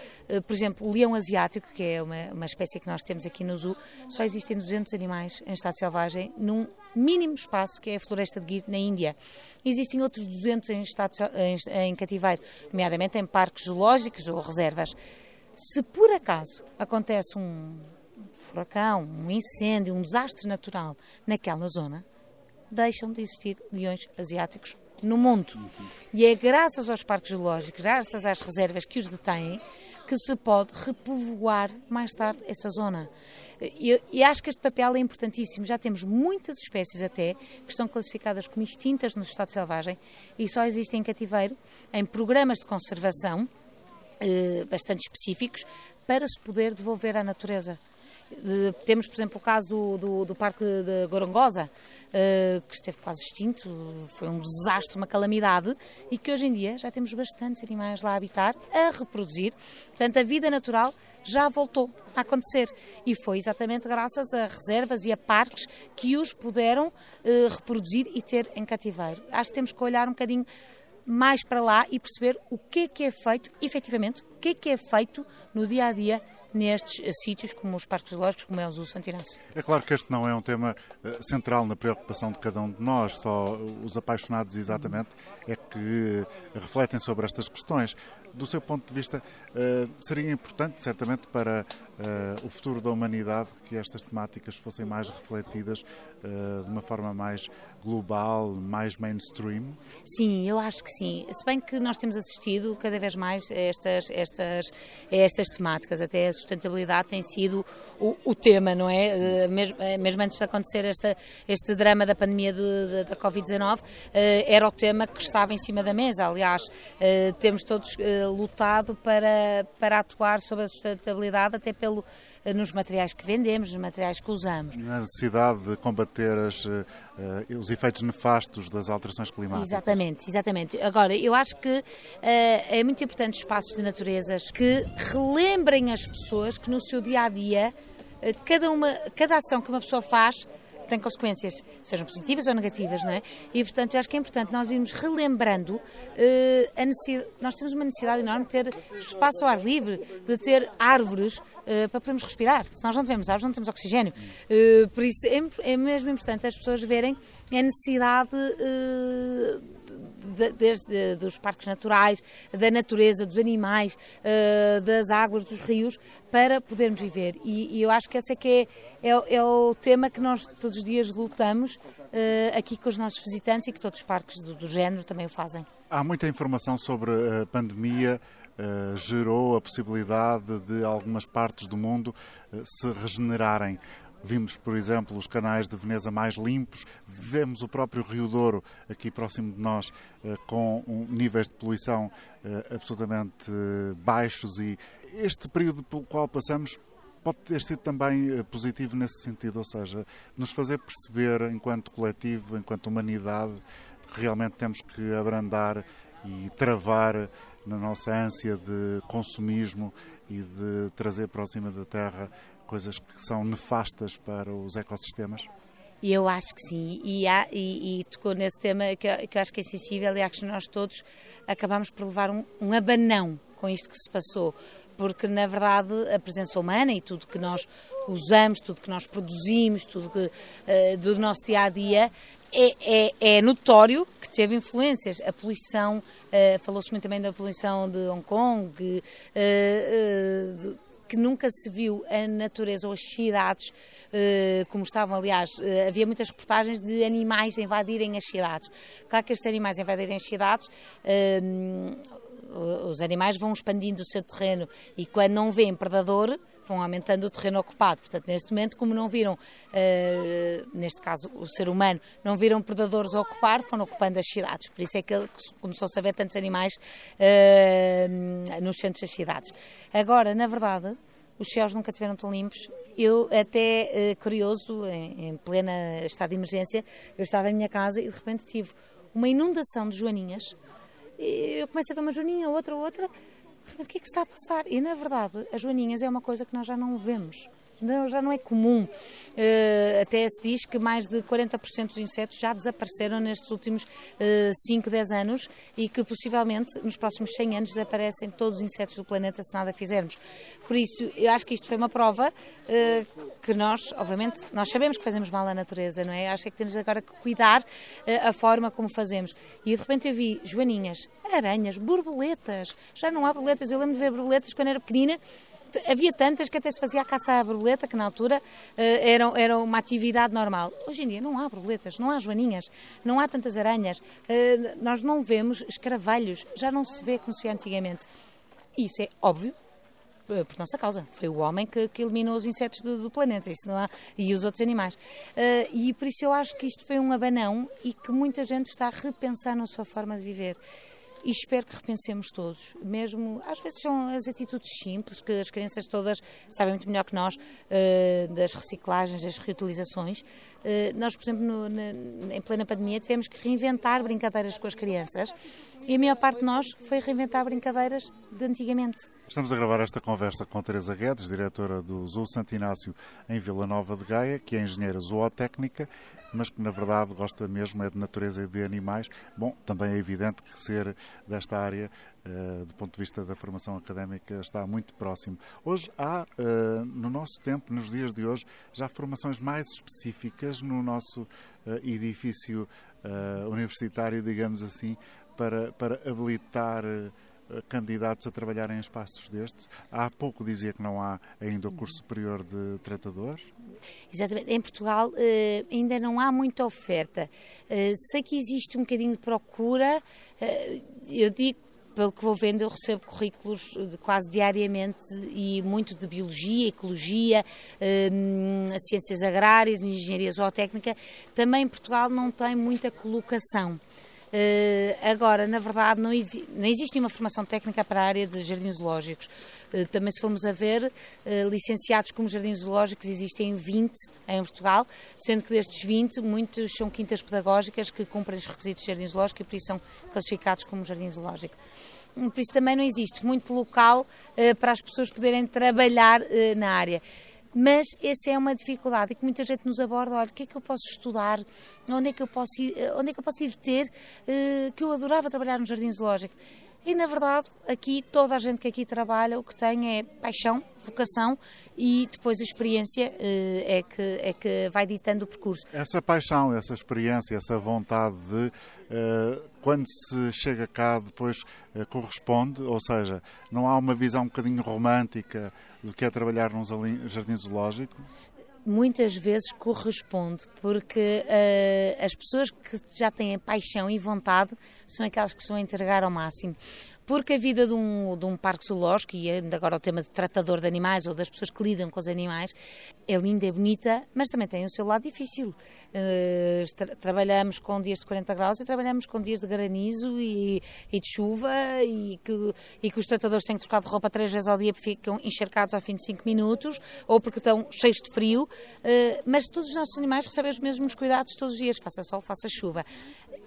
[SPEAKER 3] por exemplo, o leão asiático, que é uma, uma espécie que nós temos aqui no zoo, só existem 200 animais em estado selvagem num mínimo espaço que é a floresta de Gir, na Índia. Existem outros 200 em, estado, em, em cativeiro, nomeadamente em parques zoológicos ou reservas. Se por acaso acontece um furacão, um incêndio, um desastre natural naquela zona, deixam de existir leões asiáticos no mundo. E é graças aos parques zoológicos, graças às reservas que os detêm, que se pode repovoar mais tarde essa zona. E, acho que este papel é importantíssimo. Já temos muitas espécies até que estão classificadas como extintas no estado selvagem e só existem em cativeiro, em programas de conservação eh, bastante específicos, para se poder devolver à natureza. Temos, por exemplo, o caso do, do, do Parque de Gorongosa, uh, que esteve quase extinto, foi um desastre, uma calamidade, e que hoje em dia já temos bastantes animais lá a habitar, a reproduzir. Portanto, a vida natural já voltou a acontecer. E foi exatamente graças a reservas e a parques que os puderam uh, reproduzir e ter em cativeiro. Acho que temos que olhar um bocadinho mais para lá e perceber o que é que é feito, efetivamente, o que é que é feito no dia a dia nestes uh, sítios, como os parques zoológicos, como é o Zoo Santirense.
[SPEAKER 2] É claro que este não é um tema uh, central na preocupação de cada um de nós, só os apaixonados exatamente é que refletem sobre estas questões. Do seu ponto de vista, seria importante, certamente, para uh, o futuro da humanidade, que estas temáticas fossem mais refletidas uh, de uma forma mais global, mais mainstream?
[SPEAKER 3] Sim, eu acho que sim. Se bem que nós temos assistido cada vez mais a estas, estas, a estas temáticas, até sustentabilidade tem sido o, o tema, não é? Mesmo, mesmo, antes de acontecer esta, este drama da pandemia de, da Covid-19, era o tema que estava em cima da mesa. Aliás, temos todos lutado para, para atuar sobre a sustentabilidade, até pelo nos materiais que vendemos, nos materiais que usamos.
[SPEAKER 2] Na necessidade de combater as, uh, os efeitos nefastos das alterações climáticas.
[SPEAKER 3] Exatamente, exatamente. Agora, eu acho que uh, é muito importante espaços de naturezas que relembrem as pessoas que no seu dia a dia, cada, uma, cada ação que uma pessoa faz tem consequências, sejam positivas ou negativas, não é? E, portanto, eu acho que é importante nós irmos relembrando uh, a necessidade, nós temos uma necessidade enorme de ter espaço ao ar livre, de ter árvores uh, para podermos respirar. Se nós não tivermos árvores, não temos oxigênio. Uh, por isso, é, é mesmo importante as pessoas verem a necessidade desde dos parques naturais, da natureza, dos animais, uh, das águas, dos rios, para podermos viver. E, e eu acho que esse é que é, é, é, o tema que nós todos os dias lutamos uh, aqui com os nossos visitantes e que todos os parques do, do género também o fazem.
[SPEAKER 2] Há muita informação sobre a pandemia. Uh, gerou a possibilidade de algumas partes do mundo uh, se regenerarem. Vimos, por exemplo, os canais de Veneza mais limpos, vemos o próprio Rio Douro aqui próximo de nós eh, com níveis de poluição eh, absolutamente eh, baixos. E este período pelo qual passamos pode ter sido também positivo nesse sentido, ou seja, nos fazer perceber enquanto coletivo, enquanto humanidade, realmente temos que abrandar e travar na nossa ânsia de consumismo e de trazer para cima da terra coisas que são nefastas para os ecossistemas?
[SPEAKER 3] Eu acho que sim, e, há, e, e tocou nesse tema que, que eu acho que é sensível e acho que nós todos acabamos por levar um, um abanão com isto que se passou, porque na verdade a presença humana e tudo que nós usamos, tudo que nós produzimos, tudo que, uh, do nosso dia a dia é, é, é, notório que teve influências. A poluição, uh, falou-se muito também da poluição de Hong Kong, uh, que nunca se viu a natureza ou as cidades eh, como estavam, aliás, eh, havia muitas reportagens de animais invadirem as cidades. Claro que estes animais invadirem as cidades eh, os animais vão expandindo o seu terreno e quando não vêem predador vão aumentando o terreno ocupado. Portanto, neste momento, como não viram, uh, neste caso o ser humano, não viram predadores a ocupar, foram ocupando as cidades. Por isso é que começou-se a ver tantos animais uh, nos centros das cidades. Agora, na verdade, os céus nunca tiveram tão limpos. Eu, até uh, curioso, em, em plena estado de emergência, eu estava em minha casa e de repente tive uma inundação de joaninhas. Eu começo a ver uma joaninha, outra, outra o que é que está a passar? E na verdade, as joaninhas é uma coisa que nós já não vemos. Não, já não é comum. Uh, até se diz que mais de 40% dos insetos já desapareceram nestes últimos uh, 5, 10 anos e que possivelmente nos próximos 100 anos desaparecem todos os insetos do planeta se nada fizermos. Por isso, eu acho que isto foi uma prova uh, que nós, obviamente, nós sabemos que fazemos mal à natureza, não é? Acho é que temos agora que cuidar uh, a forma como fazemos. E de repente eu vi joaninhas, aranhas, borboletas. Já não há borboletas. Eu lembro de ver borboletas quando era pequenina havia tantas que até se fazia a caça à borboleta, que na altura era, era uma atividade normal. Hoje em dia não há borboletas, não há joaninhas, não há tantas aranhas, uh, nós não vemos escaravelhos, já não se vê como se via antigamente. Isso é óbvio, eh, por nossa causa. Foi o homem que, que eliminou os insetos do, do, planeta isso não há, e os outros animais. Uh, e por isso eu acho que isto foi um abanão e que muita gente está a repensar na sua forma de viver e espero que repensemos todos, mesmo às vezes são as atitudes simples que as crianças todas sabem muito melhor que nós uh, das reciclagens, das reutilizações. Uh, nós, por exemplo, no, na, em plena pandemia tivemos que reinventar brincadeiras com as crianças e a maior parte de nós foi reinventar brincadeiras de antigamente.
[SPEAKER 2] Estamos a gravar esta conversa com Teresa Guedes, diretora do Zoo Santo Inácio em Vila Nova de Gaia, que é engenheira zootécnica mas que na verdade gosta mesmo é de natureza e de animais. Bom, também é evidente que ser desta área, uh, do ponto de vista da formação académica, está muito próximo. Hoje há, uh, no nosso tempo, nos dias de hoje, já formações mais específicas no nosso uh, edifício universitário, digamos assim, para, para habilitar candidatos a trabalhar em espaços destes. Há pouco dizia que não há ainda o curso superior de tratadores.
[SPEAKER 3] Exatamente. Em Portugal uh, ainda não há muita oferta. Uh, sei que existe um bocadinho de procura. Eu digo pelo que vou vendo, eu recebo currículos quase diariamente e muito de biologia, ecologia, hum, ciências agrárias, engenharia zootécnica. Também Portugal não tem muita colocação. Uh, agora, na verdade, não, exi não, existe uma formação técnica para a área de jardins zoológicos. Uh, também, se formos a ver, uh, licenciados como jardins zoológicos existem 20 em Portugal, sendo que destes 20, muitos são quintas pedagógicas que cumprem os requisitos de jardim zoológico e por isso são classificados como jardim zoológico. Por isso também não existe muito local para as pessoas poderem trabalhar na área. Mas essa é uma dificuldade que muita gente nos aborda, olha, o que é que eu posso estudar, onde é que eu posso ir, eh, onde é que eu posso ir ter, uh, que eu adorava trabalhar no jardim zoológico. E na verdade, aqui toda a gente que aqui trabalha o que tem é paixão, vocação e depois a experiência uh, é, que, é que vai ditando o percurso.
[SPEAKER 2] Essa paixão, essa experiência, essa vontade de uh, quando se chega cá depois uh, corresponde, ou seja, não há uma visão um bocadinho romântica do que é trabalhar num jardim zoológico?
[SPEAKER 3] Muitas vezes corresponde, porque uh, as pessoas que já têm paixão e vontade são aquelas que se vão entregar ao máximo. Porque a vida de um, de um parque zoológico, e ainda agora o tema de tratador de animais ou das pessoas que lidam com os animais, é linda, é bonita, mas também tem o seu lado difícil. Uh, tra trabalhamos com dias de 40 graus e trabalhamos com dias de granizo e, e de chuva e que, e que os tratadores têm que trocar de roupa três vezes ao dia porque ficam encharcados ao fim de 5 minutos ou porque estão cheios de frio. Uh, mas todos os nossos animais recebem os mesmos cuidados todos os dias, faça sol, faça chuva.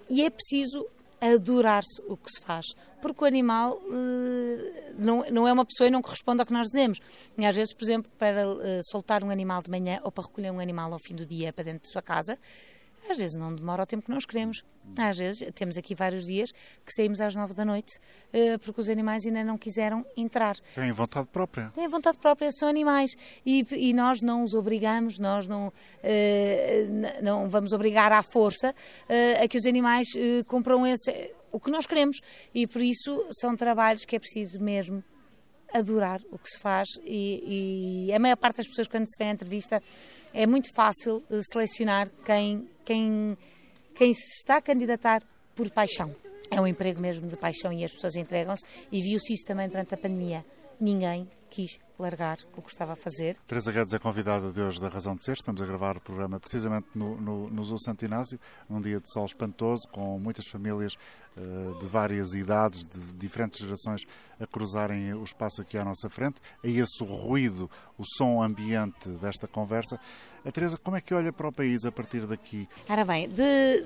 [SPEAKER 3] E é preciso adorar-se o que se faz, porque o animal uh, não, não é uma pessoa e não corresponde ao que nós dizemos. E às vezes, por exemplo, para uh, soltar um animal de manhã ou para recolher um animal ao fim do dia para dentro de sua casa, às vezes não demora o tempo que nós queremos. Às vezes, temos aqui vários dias que saímos às nove da noite uh, porque os animais ainda não quiseram entrar.
[SPEAKER 2] Têm vontade própria.
[SPEAKER 3] Têm vontade própria, são animais. E, e nós não os obrigamos, nós não, uh, não vamos obrigar à força uh, a que os animais cumpram esse, o que nós queremos. E por isso são trabalhos que é preciso mesmo adorar o que se faz e, e, a maior parte das pessoas quando se vê a entrevista é muito fácil selecionar quem, quem, quem se está a candidatar por paixão. É um emprego mesmo de paixão e as pessoas entregam-se e viu-se isso também durante a pandemia. Ninguém quis largar o que estava a fazer.
[SPEAKER 2] Teresa Guedes é convidada de hoje da Razão de Ser. Estamos a gravar o programa precisamente no, no, no Zoo Santo Inácio, num dia de sol espantoso, com muitas famílias uh, de várias idades, de diferentes gerações, a cruzarem o espaço aqui à nossa frente. A esse o ruído, o som ambiente desta conversa. A Teresa, como é que olha para o país a partir daqui?
[SPEAKER 3] Ora bem, de,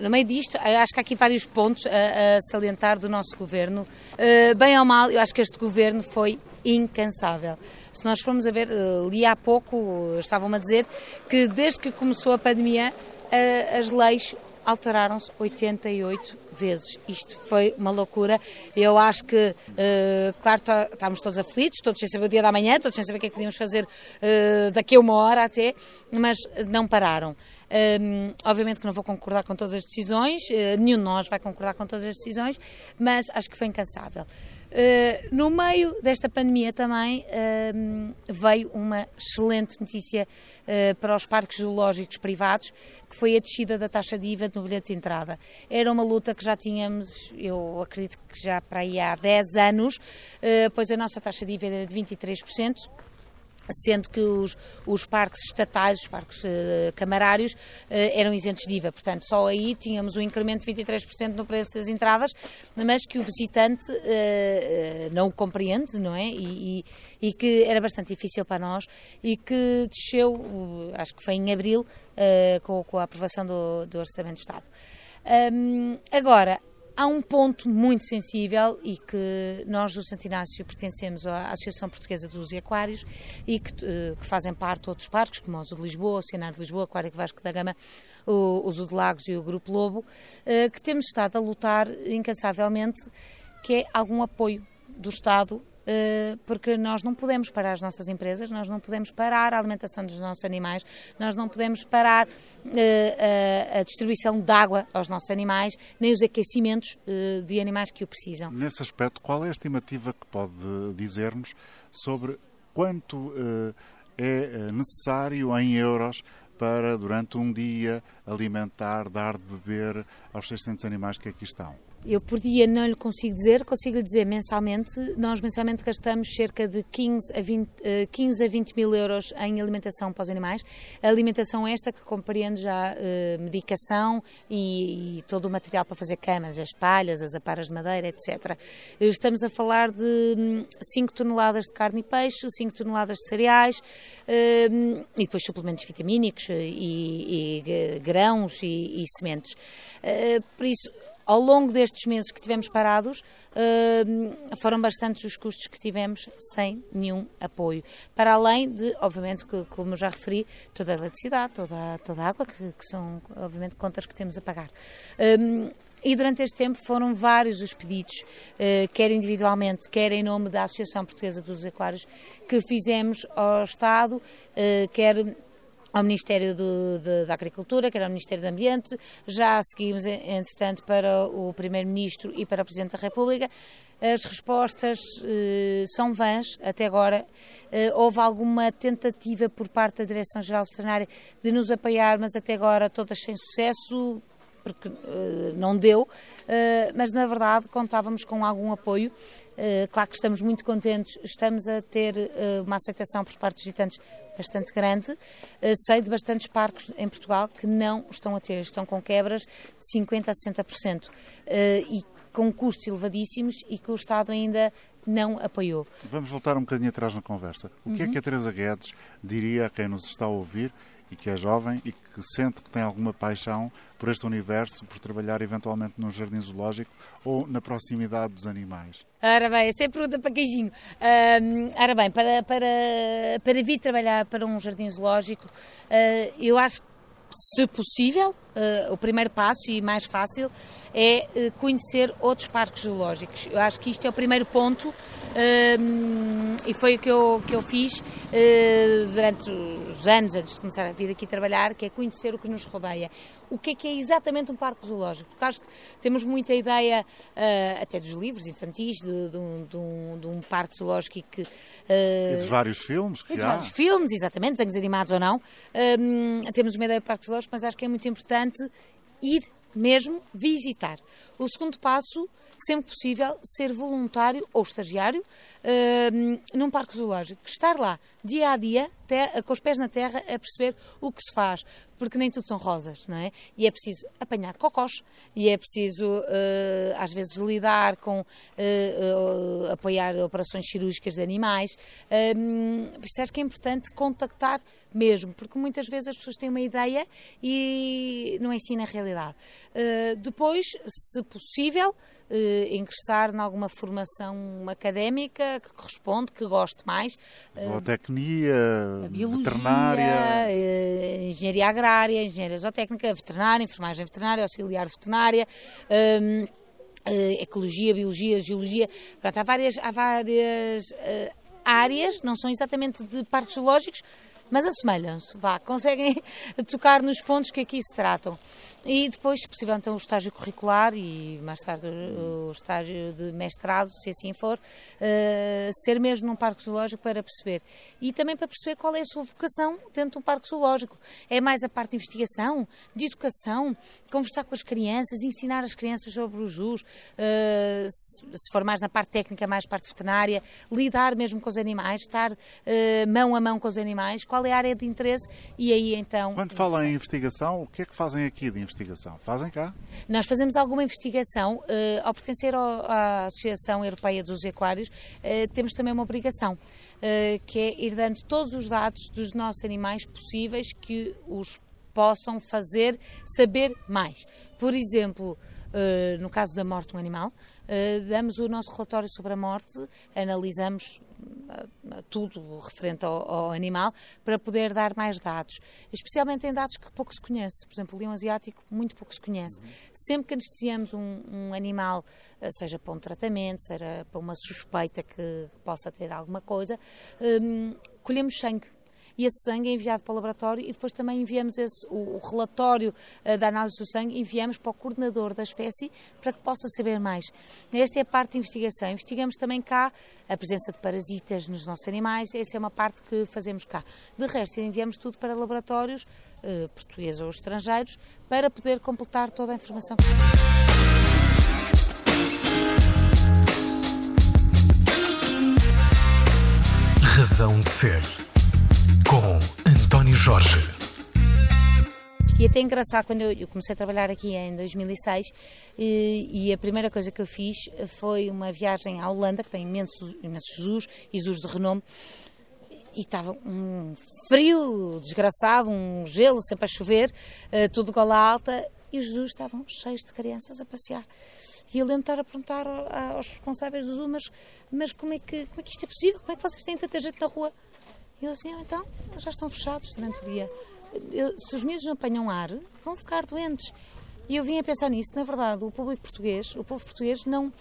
[SPEAKER 3] no meio disto, acho que há aqui vários pontos a, a salientar do nosso governo. Uh, bem ou mal, eu acho que este governo foi incansável. Se nós formos a ver, uh, li há pouco, estavam-me a dizer que desde que começou a pandemia, uh, as leis alteraram-se 88 vezes. Isto foi uma loucura. Eu acho que, uh, claro, tá, estamos todos aflitos, todos sem saber o dia da manhã, todos sem saber o que é que podíamos fazer daqui a uma hora até, mas não pararam. Um, obviamente que não vou concordar com todas as decisões, uh, nenhum de nós vai concordar com todas as decisões, mas acho que foi incansável. Uh, no meio desta pandemia também uh, veio uma excelente notícia uh, para os parques zoológicos privados, que foi a descida da taxa de IVA no bilhete de entrada. Era uma luta que já tínhamos, eu acredito que já para aí há 10 anos, pois a nossa taxa de IVA era de 23% sendo que os, os parques estatais, os parques uh, camarários, uh, eram isentos de IVA. Portanto, só aí tínhamos um incremento de 23% no preço das entradas, mas que o visitante uh, não o compreende, não é? E, e, e, que era bastante difícil para nós e que desceu, acho que foi em abril, com, com, a aprovação do, do Orçamento de Estado. Um, agora, há um ponto muito sensível e que nós do Santo Inácio pertencemos à Associação Portuguesa dos Aquários e que, eh, que, fazem parte de outros parques, como o de Lisboa, o Cenário de Lisboa, o Aquário Vasco da Gama, o, o Zoo de Lagos e o Grupo Lobo, eh, que temos estado a lutar incansavelmente, que é algum apoio do Estado porque nós não podemos parar as nossas empresas, nós não podemos parar a alimentação dos nossos animais, nós não podemos parar eh, a distribuição de água aos nossos animais, nem os aquecimentos eh, de animais que o precisam.
[SPEAKER 2] Nesse aspecto, qual é a estimativa que pode dizer-nos sobre quanto é necessário em euros para, durante um dia, alimentar, dar de beber aos 600 animais que aqui estão?
[SPEAKER 3] Eu por dia não lhe consigo dizer, consigo lhe dizer mensalmente. Nós mensalmente gastamos cerca de 15 a 20, 15 eh, a 20 mil euros em alimentação para os animais. Alimentação esta que compreende já uh, medicação e, e, todo o material para fazer camas, as palhas, as aparas de madeira, etc. Estamos a falar de 5 hum, toneladas de carne e peixe, 5 toneladas de cereais uh, e depois suplementos vitamínicos e, e grãos e, e sementes. Uh, por isso, ao longo destes meses que tivemos parados, uh, foram bastantes os custos que tivemos sem nenhum apoio. Para além de, obviamente, que, como já referi, toda a eletricidade, toda, toda a água, que, que são, obviamente, contas que temos a pagar. Um, e durante este tempo foram vários os pedidos, uh, quer individualmente, quer em nome da Associação Portuguesa dos Aquários, que fizemos ao Estado, uh, quer ao Ministério do, de, da Agricultura, que era o Ministério do Ambiente, já seguimos, entretanto, para o Primeiro-Ministro e para o Presidente da República. As respostas eh, são vãs até agora. Eh, houve alguma tentativa por parte da Direção-Geral Veterinária de nos apoiar, mas até agora todas sem sucesso, porque eh, não deu. Eh, mas na verdade contávamos com algum apoio. Uh, claro que estamos muito contentes, estamos a ter uh, uma aceitação por parte dos visitantes bastante grande. Uh, sei de bastantes parques em Portugal que não estão a ter, estão com quebras de 50% a 60% e com custos elevadíssimos e que o Estado ainda não apoiou.
[SPEAKER 2] Vamos voltar um bocadinho atrás na conversa. O que é uhum. é que a Teresa Guedes diria a quem nos está a ouvir e que é jovem e que sente que tem alguma paixão por este universo, por trabalhar eventualmente num jardim zoológico ou na proximidade dos animais?
[SPEAKER 3] Ora bem, essa é a pergunta para queijinho. Uh, ora bem, para, para, para vir trabalhar para um jardim zoológico, uh, eu acho que se possível, o primeiro passo e mais fácil é uh, conhecer outros parques zoológicos. Eu acho que isto é o primeiro ponto uh, e foi o que eu, que eu fiz durante os anos antes de começar a vir aqui trabalhar, que é conhecer o que nos rodeia. O que é que é exatamente um parque zoológico? Porque acho que temos muita ideia, até dos livros infantis, de, de, um, de, um, de um, parque zoológico que...
[SPEAKER 2] e dos vários filmes que
[SPEAKER 3] e
[SPEAKER 2] dos
[SPEAKER 3] há. vários filmes, exatamente, desenhos animados ou não. temos uma ideia de parques zoológicos, mas acho que é muito importante ir mesmo visitar. O segundo passo, sempre possível, ser voluntário ou estagiário uh, num parque zoológico. Estar lá dia a dia, com os pés na terra, a perceber o que se faz. Porque nem tudo são rosas, não é? E é preciso apanhar cocós, e é preciso, uh, às vezes, lidar com, uh, apoiar operações cirúrgicas de animais. Isso acho que é importante contactar mesmo, porque muitas vezes as pessoas têm uma ideia e não ensina a realidade. depois, se possível, eh, ingressar em alguma formação académica que corresponde, que goste mais.
[SPEAKER 2] Zootecnia, biologia, veterinária.
[SPEAKER 3] Eh, engenharia agrária, engenharia zootécnica, veterinária, enfermagem veterinária, auxiliar veterinária. Um, eh, ecologia, biologia, geologia, Pronto, há várias, há várias áreas, não são exatamente de parques zoológicos, mas assemelham-se, vá, conseguem (laughs) tocar nos pontos que aqui se tratam. E depois, se possível, então o estágio curricular e mais tarde o estágio de mestrado, se assim for, uh, ser mesmo num parque zoológico para perceber. E também para perceber qual é a sua vocação dentro de um parque zoológico. É mais a parte de investigação, de educação, conversar com as crianças, ensinar as crianças sobre os zoos, uh, se for mais na parte técnica, mais parte veterinária, lidar mesmo com os animais, estar uh, mão a mão com os animais, qual é a área de interesse e aí então...
[SPEAKER 2] Quando fala em investigação, o que é que fazem aqui de investigação? Fazem cá?
[SPEAKER 3] Nós fazemos alguma investigação. Uh, ao pertencer ao, à Associação Europeia dos Aquários, uh, temos também uma obrigação, uh, que é ir dando todos os dados dos nossos animais possíveis que os possam fazer saber mais. Por exemplo, no caso da morte de um animal, damos o nosso relatório sobre a morte, analisamos tudo referente ao, ao, animal, para poder dar mais dados, especialmente em dados que pouco se conhece. Por exemplo, o leão asiático muito pouco se conhece. Sempre que anestesiamos um, um animal, eh, seja para um tratamento, seja para uma suspeita que possa ter alguma coisa, um, colhemos sangue e esse sangue é enviado para o laboratório e depois também enviamos esse, o, o relatório uh, da análise do sangue, enviamos para o coordenador da espécie para que possa saber mais. Esta é a parte de investigação. Investigamos também cá a presença de parasitas nos nossos animais, essa é uma parte que fazemos cá. De resto, enviamos tudo para laboratórios uh, portugueses ou estrangeiros para poder completar toda a informação.
[SPEAKER 1] Razão de Ser, Jorge.
[SPEAKER 3] E até engraçado, quando eu, comecei a trabalhar aqui em 2006, e, e, a primeira coisa que eu fiz foi uma viagem à Holanda, que tem imensos, imensos zoos e zoos de renome, e estava um frio desgraçado, um gelo sempre a chover, uh, tudo gola alta, e os zoos estavam cheios de crianças a passear. E eu lembro de estar a perguntar aos responsáveis do zoo, mas, mas como, é que, como é que isto é possível? Como é que vocês têm tanta gente na rua? E eles diziam, então, já estão fechados durante o dia. Se os miúdos não apanham ar, vão ficar doentes. E eu vim a pensar nisso, na verdade, o público português, o povo português não,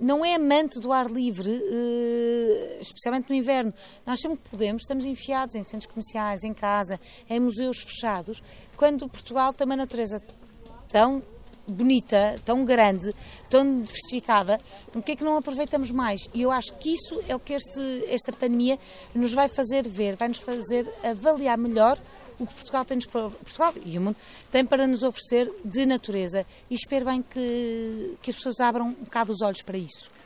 [SPEAKER 3] não é amante do ar livre, eh, especialmente no inverno. Nós sempre que podemos, estamos enfiados em centros comerciais, em casa, em museus fechados, quando Portugal tem uma natureza tão bonita, tão grande, tão diversificada, o que é que não aproveitamos mais? E eu acho que isso é o que este, esta pandemia nos vai fazer ver, vai nos fazer avaliar melhor o que Portugal tem Portugal e o mundo tem para nos oferecer de natureza e espero bem que, que as pessoas abram um bocado os olhos para isso.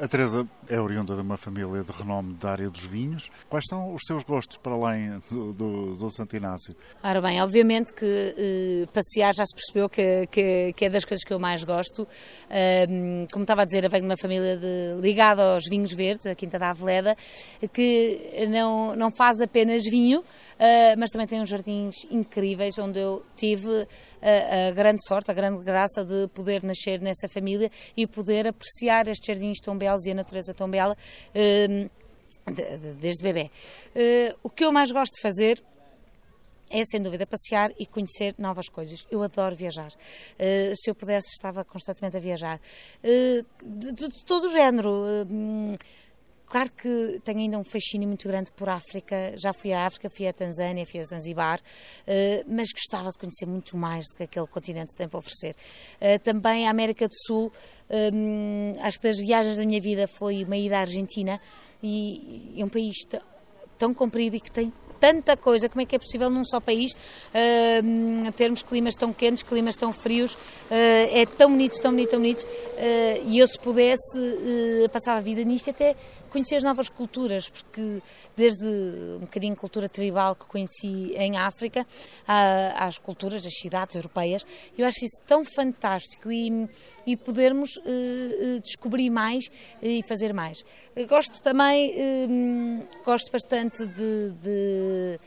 [SPEAKER 2] A Teresa é oriunda de uma família de renome da área dos vinhos. Quais são os seus gostos para além do, do, do Santo Inácio?
[SPEAKER 3] Ora bem, obviamente que eh, passear já se percebeu que, que, que, é das coisas que eu mais gosto. Um, como estava a dizer, eu venho de uma família de, ligada aos vinhos verdes, a Quinta da Aveleda, que não, não faz apenas vinho, uh, mas também tem uns jardins incríveis onde eu tive a, a, grande sorte, a grande graça de poder nascer nessa família e poder apreciar estes jardins tão belos e a natureza tão bela uh, desde bebê. O que eu mais gosto de fazer é sem dúvida passear e conhecer novas coisas. Eu adoro viajar. Uh, se eu pudesse, estava constantemente a viajar. Uh, de, de, de, todo o género. Uh, Claro que tenho ainda um fascínio muito grande por África. Já fui à África, fui à Tanzânia, fui a Zanzibar, eh, mas gostava de conhecer muito mais do que aquele continente tem para oferecer. Eh, também a América do Sul, eh, acho que das viagens da minha vida foi uma ida à Argentina e é um país tão comprido e que tem tanta coisa, como é que é possível num só país termos climas tão quentes, climas tão frios, é tão bonito, tão bonito, tão bonito, e eu se pudesse passava a vida nisto até conhecer as novas culturas, porque desde um bocadinho cultura tribal que conheci em África, às culturas das cidades europeias, eu acho isso tão fantástico e, e podermos uh, descobrir mais e fazer mais. Gosto também, uh, gosto bastante de, de,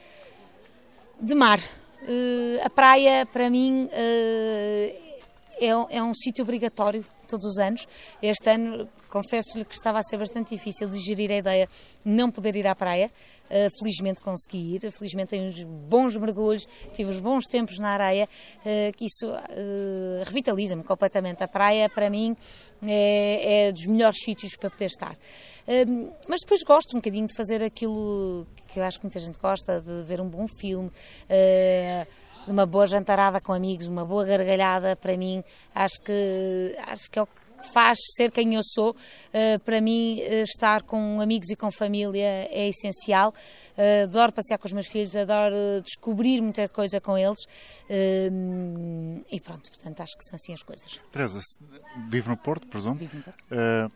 [SPEAKER 3] de mar. Uh, a praia, para mim, é, é um sítio obrigatório todos os anos. Este ano confesso-lhe que estava a ser bastante difícil de gerir a ideia de não poder ir à praia. Uh, felizmente consegui ir, felizmente tenho uns bons mergulhos, tive uns bons tempos na areia, uh, que isso uh, revitaliza-me completamente. A praia, para mim, é, é dos melhores sítios para poder estar. mas depois gosto um bocadinho de fazer aquilo que eu acho que muita gente gosta, de ver um bom filme de uma boa jantarada com amigos, uma boa gargalhada, para mim, acho que, acho que é o que faz ser quem eu sou. Uh, para mim, uh, estar com amigos e com família é essencial. Uh, adoro passear com os meus filhos, adoro descobrir muita coisa com eles. e pronto, portanto, acho que são assim as coisas.
[SPEAKER 2] Teresa, vive no Porto, presumo?
[SPEAKER 3] Vive no Porto.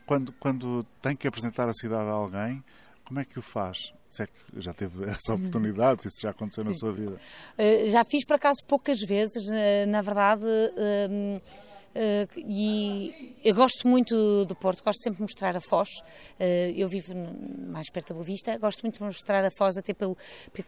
[SPEAKER 2] quando, quando tem que apresentar a cidade a alguém, como é que o faz? Se é que já teve (laughs) essa oportunidade, se isso já aconteceu Sim. na sua vida?
[SPEAKER 3] Uh, já fiz, por acaso, poucas vezes. Uh, na verdade, uh, Uh, e eu gosto muito do Porto, gosto sempre de mostrar a Foz. Uh, eu vivo mais perto da Boa Vista, gosto muito de mostrar a Foz, até pelo,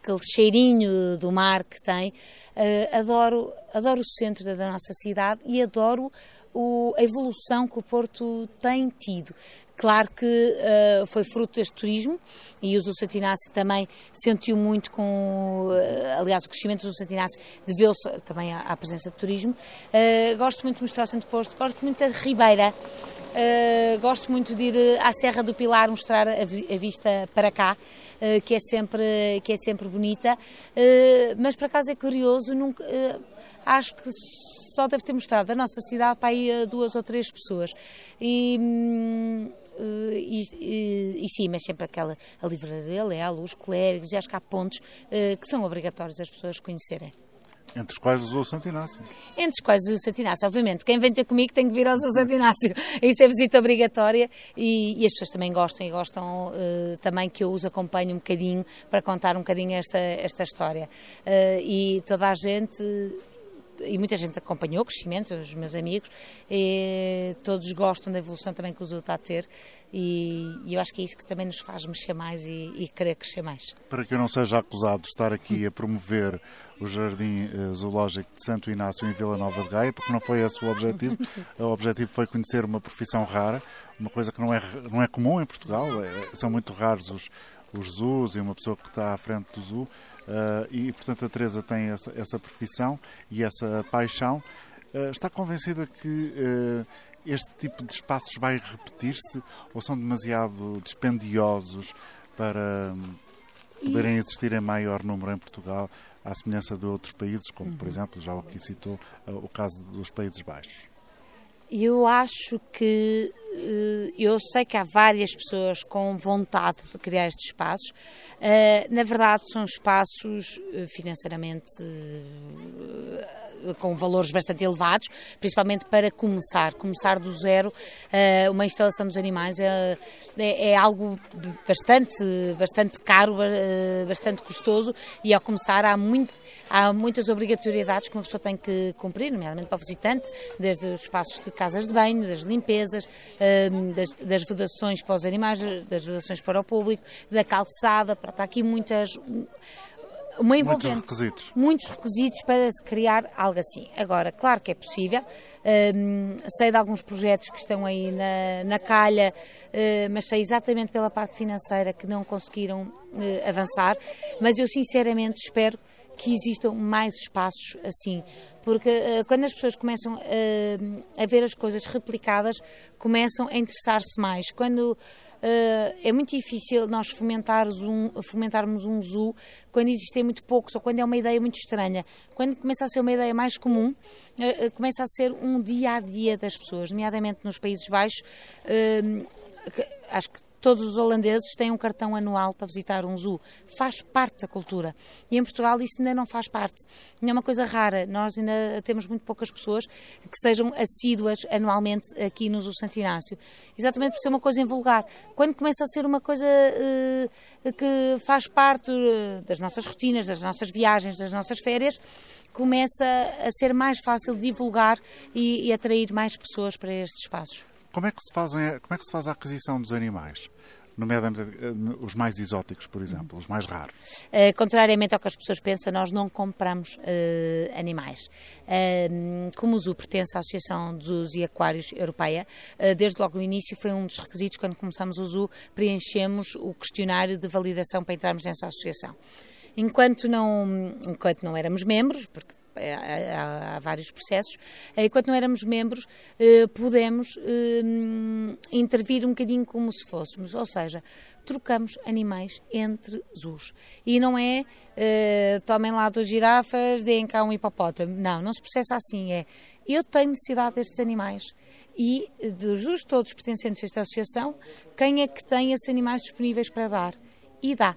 [SPEAKER 3] pelo cheirinho do mar que tem. Uh, adoro, adoro o centro da nossa cidade e adoro o, a evolução que o Porto tem tido. Claro que uh, foi fruto deste turismo e o Santo Inácio também sentiu muito com, uh, aliás, o crescimento do Santo Inácio deveu-se também à, à, presença de turismo. Uh, gosto muito de mostrar o Santo Posto, gosto muito da Ribeira. Gosto muito de ir à Serra do Pilar mostrar a, a vista para cá, que, é sempre, que é sempre bonita. Mas por acaso é curioso, nunca, acho que só deve ter mostrado a nossa cidade para aí a duas ou três pessoas. E, hum, e, e, e, sim, mas sempre aquela a livraria Leal, os clérigos, e acho que há pontos que são obrigatórios as pessoas conhecerem.
[SPEAKER 2] Entre os quais o Santo Inácio.
[SPEAKER 3] Entre os quais o Santo Inácio. Obviamente, quem vem ter comigo tem que vir ao Santo Inácio. (laughs) Isso é visita obrigatória e, e as pessoas também gostam e gostam uh, também que eu os acompanhe um bocadinho para contar um bocadinho esta, esta história. Uh, e toda a gente e muita gente acompanhou o crescimento, os meus amigos, todos gostam da evolução também que o zoo está a ter e, e eu acho que é isso que também nos faz mexer mais e, e querer crescer mais.
[SPEAKER 2] Para que eu não seja acusado de estar aqui a promover o Jardim eh, Zoológico de Santo Inácio em Vila Nova de Gaia, porque não foi esse o objetivo. (laughs) o objetivo foi conhecer uma profissão rara, uma coisa que não é, não é comum em Portugal, é, são muito raros os, os zoos e uma pessoa que está à frente do zoo. Uh, e, portanto, a Teresa tem essa, essa profissão e essa paixão. Uh, está convencida que uh, este tipo de espaços vai repetir-se ou são demasiado dispendiosos para hum, poderem existir em maior número em Portugal, à semelhança de outros países, como, por uhum. exemplo, já aqui citou o caso dos Países Baixos?
[SPEAKER 3] Eu acho que eh, eu sei que há várias pessoas com vontade de criar estes espaços. Eh, na verdade, são espaços eh, financeiramente com valores bastante elevados, principalmente para começar, começar do zero. Uma instalação dos animais é, é, é algo bastante, bastante caro, bastante custoso e ao começar há, muito, há muitas obrigatoriedades que uma pessoa tem que cumprir, nomeadamente para o visitante, desde os espaços de casas de banho, das limpezas, das, das vedações para os animais, das vedações para o público, da calçada, há aqui muitas
[SPEAKER 2] uma envolvente, muitos requisitos.
[SPEAKER 3] Muitos requisitos para se criar algo assim. Agora, claro que é possível, um, sei de alguns projetos que estão aí na, na calha, uh, mas sei exatamente pela parte financeira que não conseguiram uh, avançar, mas eu sinceramente espero que existam mais espaços assim, porque uh, quando as pessoas começam uh, a ver as coisas replicadas, começam a interessar-se mais. Quando Uh, é muito difícil nós fomentarmos um, fomentarmos um zoo quando existem muito poucos ou quando é uma ideia muito estranha. Quando começa a ser uma ideia mais comum, uh, começa a ser um dia a dia das pessoas, nomeadamente nos Países Baixos. acho que Todos os holandeses têm um cartão anual para visitar um zoo. Faz parte da cultura. E em Portugal isso ainda não faz parte. Não é uma coisa rara. Nós ainda temos muito poucas pessoas que sejam assíduas anualmente aqui no Zoo Santo Inácio. Exatamente por ser uma coisa invulgar. Quando começa a ser uma coisa uh, que faz parte uh, das nossas rotinas, das nossas viagens, das nossas férias, começa a ser mais fácil divulgar e, e atrair mais pessoas para estes espaços.
[SPEAKER 2] Como é que se, fazem, como é que se faz a aquisição dos animais? nomeadamente eh, os mais exóticos, por exemplo, os mais raros?
[SPEAKER 3] Uh, contrariamente ao que as pessoas pensam, nós não compramos uh, animais. Uh, como o zoo pertence à Associação dos e Aquários Europeia, desde logo no início foi um dos requisitos, quando começamos o zoo, preenchemos o questionário de validação para entrarmos nessa associação. Enquanto não, enquanto não éramos membros, porque há, vários processos. Enquanto não éramos membros, eh, pudemos eh, intervir um bocadinho como se fôssemos, ou seja, trocamos animais entre zoos. E não é eh, tomem lá duas girafas, deem cá um hipopótamo. Não, não se processa assim. É eu tenho necessidade destes animais e dos todos pertencentes a esta associação, quem é que tem esses animais disponíveis para dar? E dá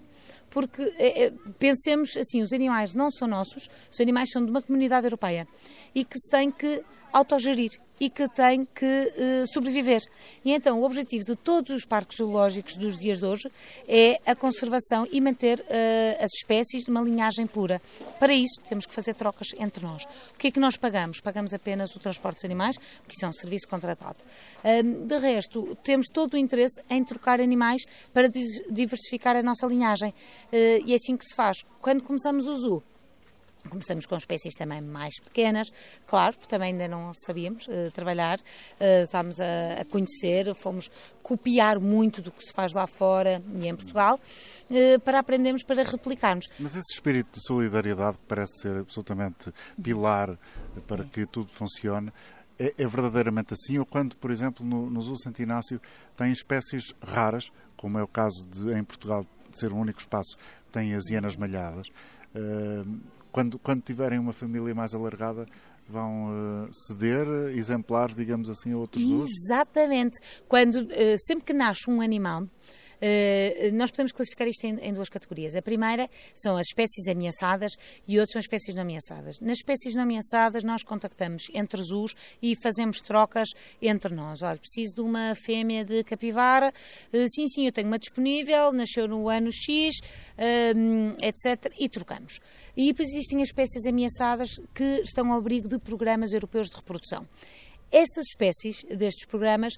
[SPEAKER 3] porque é, pensemos assim, os animais não são nossos, os animais são de uma comunidade europeia. E que se tem que autogerir e que tem que uh, sobreviver. E então o objetivo de todos os parques zoológicos dos dias de hoje é a conservação e manter uh, as espécies de uma linhagem pura. Para isso temos que fazer trocas entre nós. O que é que nós pagamos? Pagamos apenas o transporte dos animais, que isso é um serviço contratado. Uh, de resto, temos todo o interesse em trocar animais para diversificar a nossa linhagem. e é assim que se faz. Quando começamos o zoo, Começamos com espécies também mais pequenas, claro, porque também ainda não sabíamos uh, trabalhar, uh, estamos a, a, conhecer, fomos copiar muito do que se faz lá fora e em Portugal, uh, para aprendermos, para replicarmos.
[SPEAKER 2] Mas esse espírito de solidariedade que parece ser absolutamente pilar para que tudo funcione, é, é, verdadeiramente assim? Ou quando, por exemplo, no, no Zoo Santo Inácio tem espécies raras, como é o caso de, em Portugal, de ser o único espaço tem as hienas malhadas, quando, quando tiverem uma família mais alargada, vão uh, ceder exemplares, digamos assim, a outros zoos?
[SPEAKER 3] Exatamente. Quando, uh, sempre que nasce um animal, nós podemos classificar isto em, em, duas categorias. A primeira são as espécies ameaçadas e outras são as espécies não ameaçadas. Nas espécies não ameaçadas, nós contactamos entre zoos e fazemos trocas entre nós. Olha, preciso de uma fêmea de capivara, uh, sim, sim, eu tenho uma disponível, nasceu no ano X, uh, etc. E trocamos. E existem as espécies ameaçadas que estão ao abrigo de programas europeus de reprodução. Estas espécies, destes programas,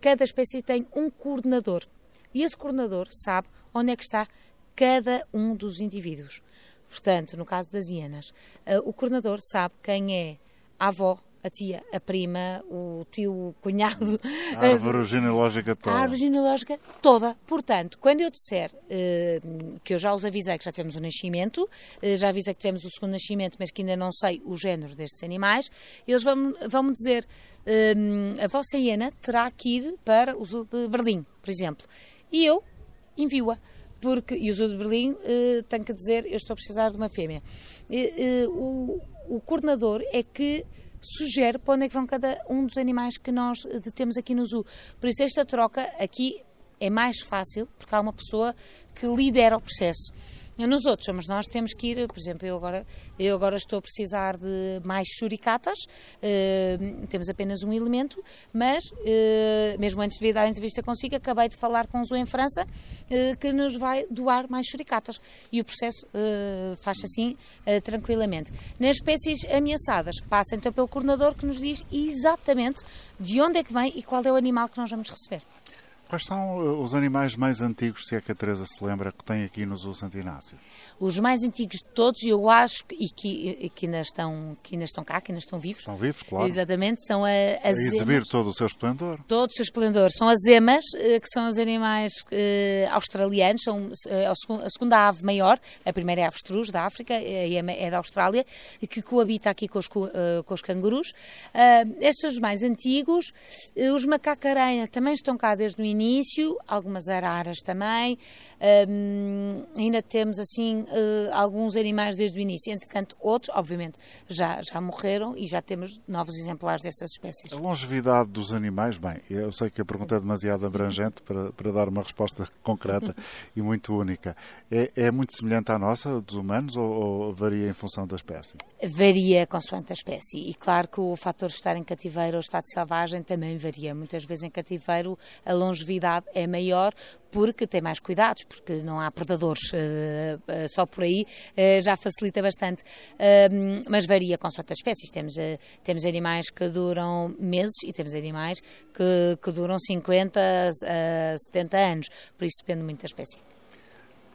[SPEAKER 3] cada espécie tem um coordenador. E esse coordenador sabe onde é que está cada um dos indivíduos. Portanto, no caso das hienas, eh, o coordenador sabe quem é a avó, a tia, a prima, o tio, o cunhado.
[SPEAKER 2] A árvore genealógica toda.
[SPEAKER 3] A árvore genealógica toda. Portanto, quando eu disser uh, que eu já os avisei que já temos o nascimento, uh, já avisei que tivemos o segundo nascimento, mas que ainda não sei o género destes animais, eles vão, vão me dizer: a vossa hiena terá que ir para o zoo de Berlim, por exemplo. E eu envio-a porque, e o Zoo de Berlim uh, tem que dizer, eu estou a precisar de uma fêmea. Uh, o, o coordenador é que sugere para onde é que vão cada um dos animais que nós temos aqui no zoo. Por isso esta troca aqui é mais fácil, porque há uma pessoa que lidera o processo. Nos outros, somos nós temos que ir, por exemplo, eu agora, eu agora estou a precisar de mais churicatas, uh, temos apenas um elemento, mas uh, mesmo antes de vir dar a entrevista consigo, acabei de falar com o Zoo em França, uh, que nos vai doar mais churicatas. E o processo faz assim tranquilamente. Nas espécies ameaçadas, passa então pelo coordenador que nos diz exatamente de onde é que vem e qual é o animal que nós vamos receber.
[SPEAKER 2] Quais são eh, os animais mais antigos, se é que a Teresa se lembra, que tem aqui no Zoo Santo Inácio?
[SPEAKER 3] Os mais antigos de todos, eu acho, e que, que, ainda, estão, que ainda estão cá, que ainda estão vivos.
[SPEAKER 2] Estão vivos, claro.
[SPEAKER 3] Exatamente, são a, as
[SPEAKER 2] a exibir todo o seu esplendor.
[SPEAKER 3] Todo o seu esplendor. São as emas, eh, que são os animais uh, australianos, são uh, a segunda ave maior, a primeira é a avestruz da África, a ema é da Austrália, e que coabita aqui com os, uh, com os cangurus. estes são os mais antigos. os macaco-aranha também estão cá desde o início, algumas araras também. ainda temos assim uh, alguns animais desde o início. Entretanto, outros, obviamente, já, já morreram e já temos novos exemplares dessas espécies.
[SPEAKER 2] A longevidade dos animais, bem, eu sei que a pergunta é demasiado abrangente para, para dar uma resposta concreta (laughs) e muito única. É, é muito semelhante à nossa, dos humanos, ou, ou varia em função da espécie?
[SPEAKER 3] Varia consoante a espécie. E claro que o fator de estar em cativeiro ou estado selvagem também varia. Muitas vezes em cativeiro a longevidade é maior porque tem mais cuidados, porque não há predadores. Uh, uh, só por aí uh, já facilita bastante. Mas varia com as espécies. Temos, temos animais que duram meses e temos animais que, que duram 50 a 70 anos. Por isso depende muito da espécie.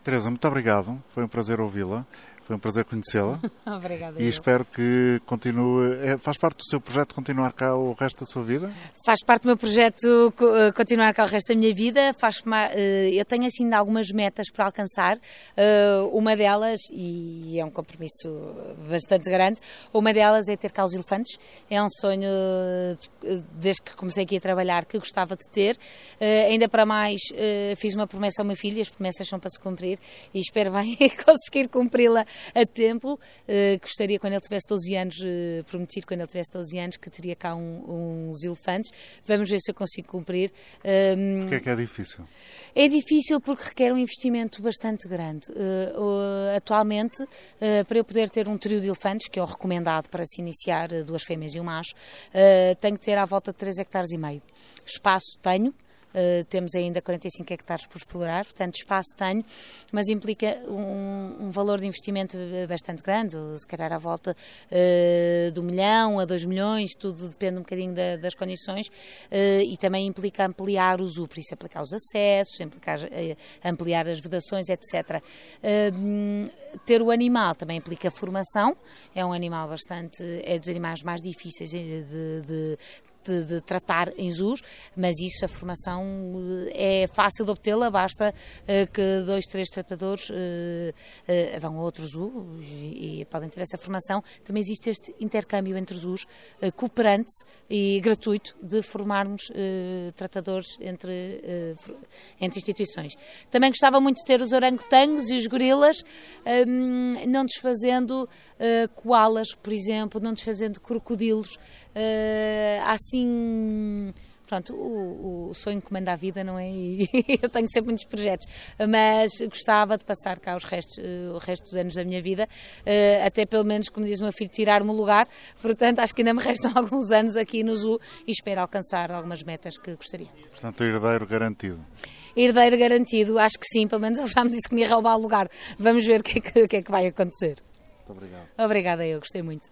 [SPEAKER 2] Teresa, muito obrigado. Foi um prazer ouvi-la. Foi um prazer conhecê-la. (laughs)
[SPEAKER 3] Obrigada.
[SPEAKER 2] E eu. espero que continue. É, faz parte do seu projeto continuar cá o resto da sua vida?
[SPEAKER 3] Faz parte do meu projeto eh, continuar cá o resto da minha vida. Faz, eh, eu tenho assim algumas metas para alcançar. Eh, uma delas, e é um compromisso bastante grande, uma delas é ter cá os elefantes. É um sonho, desde que comecei aqui a trabalhar, que gostava de ter. Ainda para mais, fiz uma promessa ao meu filho, as promessas são para se cumprir e espero bem (laughs) conseguir cumpri-la a tempo. Uh, gostaria, quando ele tivesse 12 anos, uh, prometido, quando ele tivesse 12 anos, que teria cá um, uns elefantes. Vamos ver se eu consigo cumprir.
[SPEAKER 2] Um, ehm, Porquê é que é difícil?
[SPEAKER 3] É difícil porque requer um investimento bastante grande. Uh, atualmente, para eu poder ter um trio de elefantes, que é o recomendado para se iniciar duas fêmeas e um macho, tenho que ter à volta de 3 hectares e meio. Espaço tenho, Uh, temos ainda 45 hectares por explorar, portanto espaço tenho, mas implica um, um valor de investimento bastante grande, se calhar à volta uh, do milhão a 2 milhões, tudo depende um bocadinho da, das condições uh, e também implica ampliar o zoo, por isso aplicar os acessos, implicar, ampliar as vedações, etc. ter o animal também implica formação, é um animal bastante, é dos animais mais difíceis de, de de, de, tratar em zoos, mas isso, a formação é fácil de obtê-la, basta que dois, três tratadores vão a outro zoo e, podem ter essa formação. Também existe este intercâmbio entre zoos, cooperante e gratuito, de formarmos tratadores entre, entre instituições. Também gostava muito de ter os orangotangos e os gorilas, um, não desfazendo koalas, por exemplo, não desfazendo crocodilos, uh, assim pronto, o, o, sonho comanda a vida, não é? E (laughs) eu tenho sempre muitos projetos, mas gostava de passar cá os restos, uh, o resto dos anos da minha vida, uh, até pelo menos, como diz o meu filho, tirar-me o lugar. Portanto, acho que ainda me (laughs) restam alguns anos aqui no Zoo e espero alcançar algumas metas que gostaria.
[SPEAKER 2] Portanto, herdeiro garantido
[SPEAKER 3] herdeiro garantido, acho que sim, pelo menos ele já me disse que me ia roubar o lugar. Vamos ver o que é que, que, é que vai acontecer.
[SPEAKER 2] Muito obrigado.
[SPEAKER 3] Obrigada, eu gostei muito.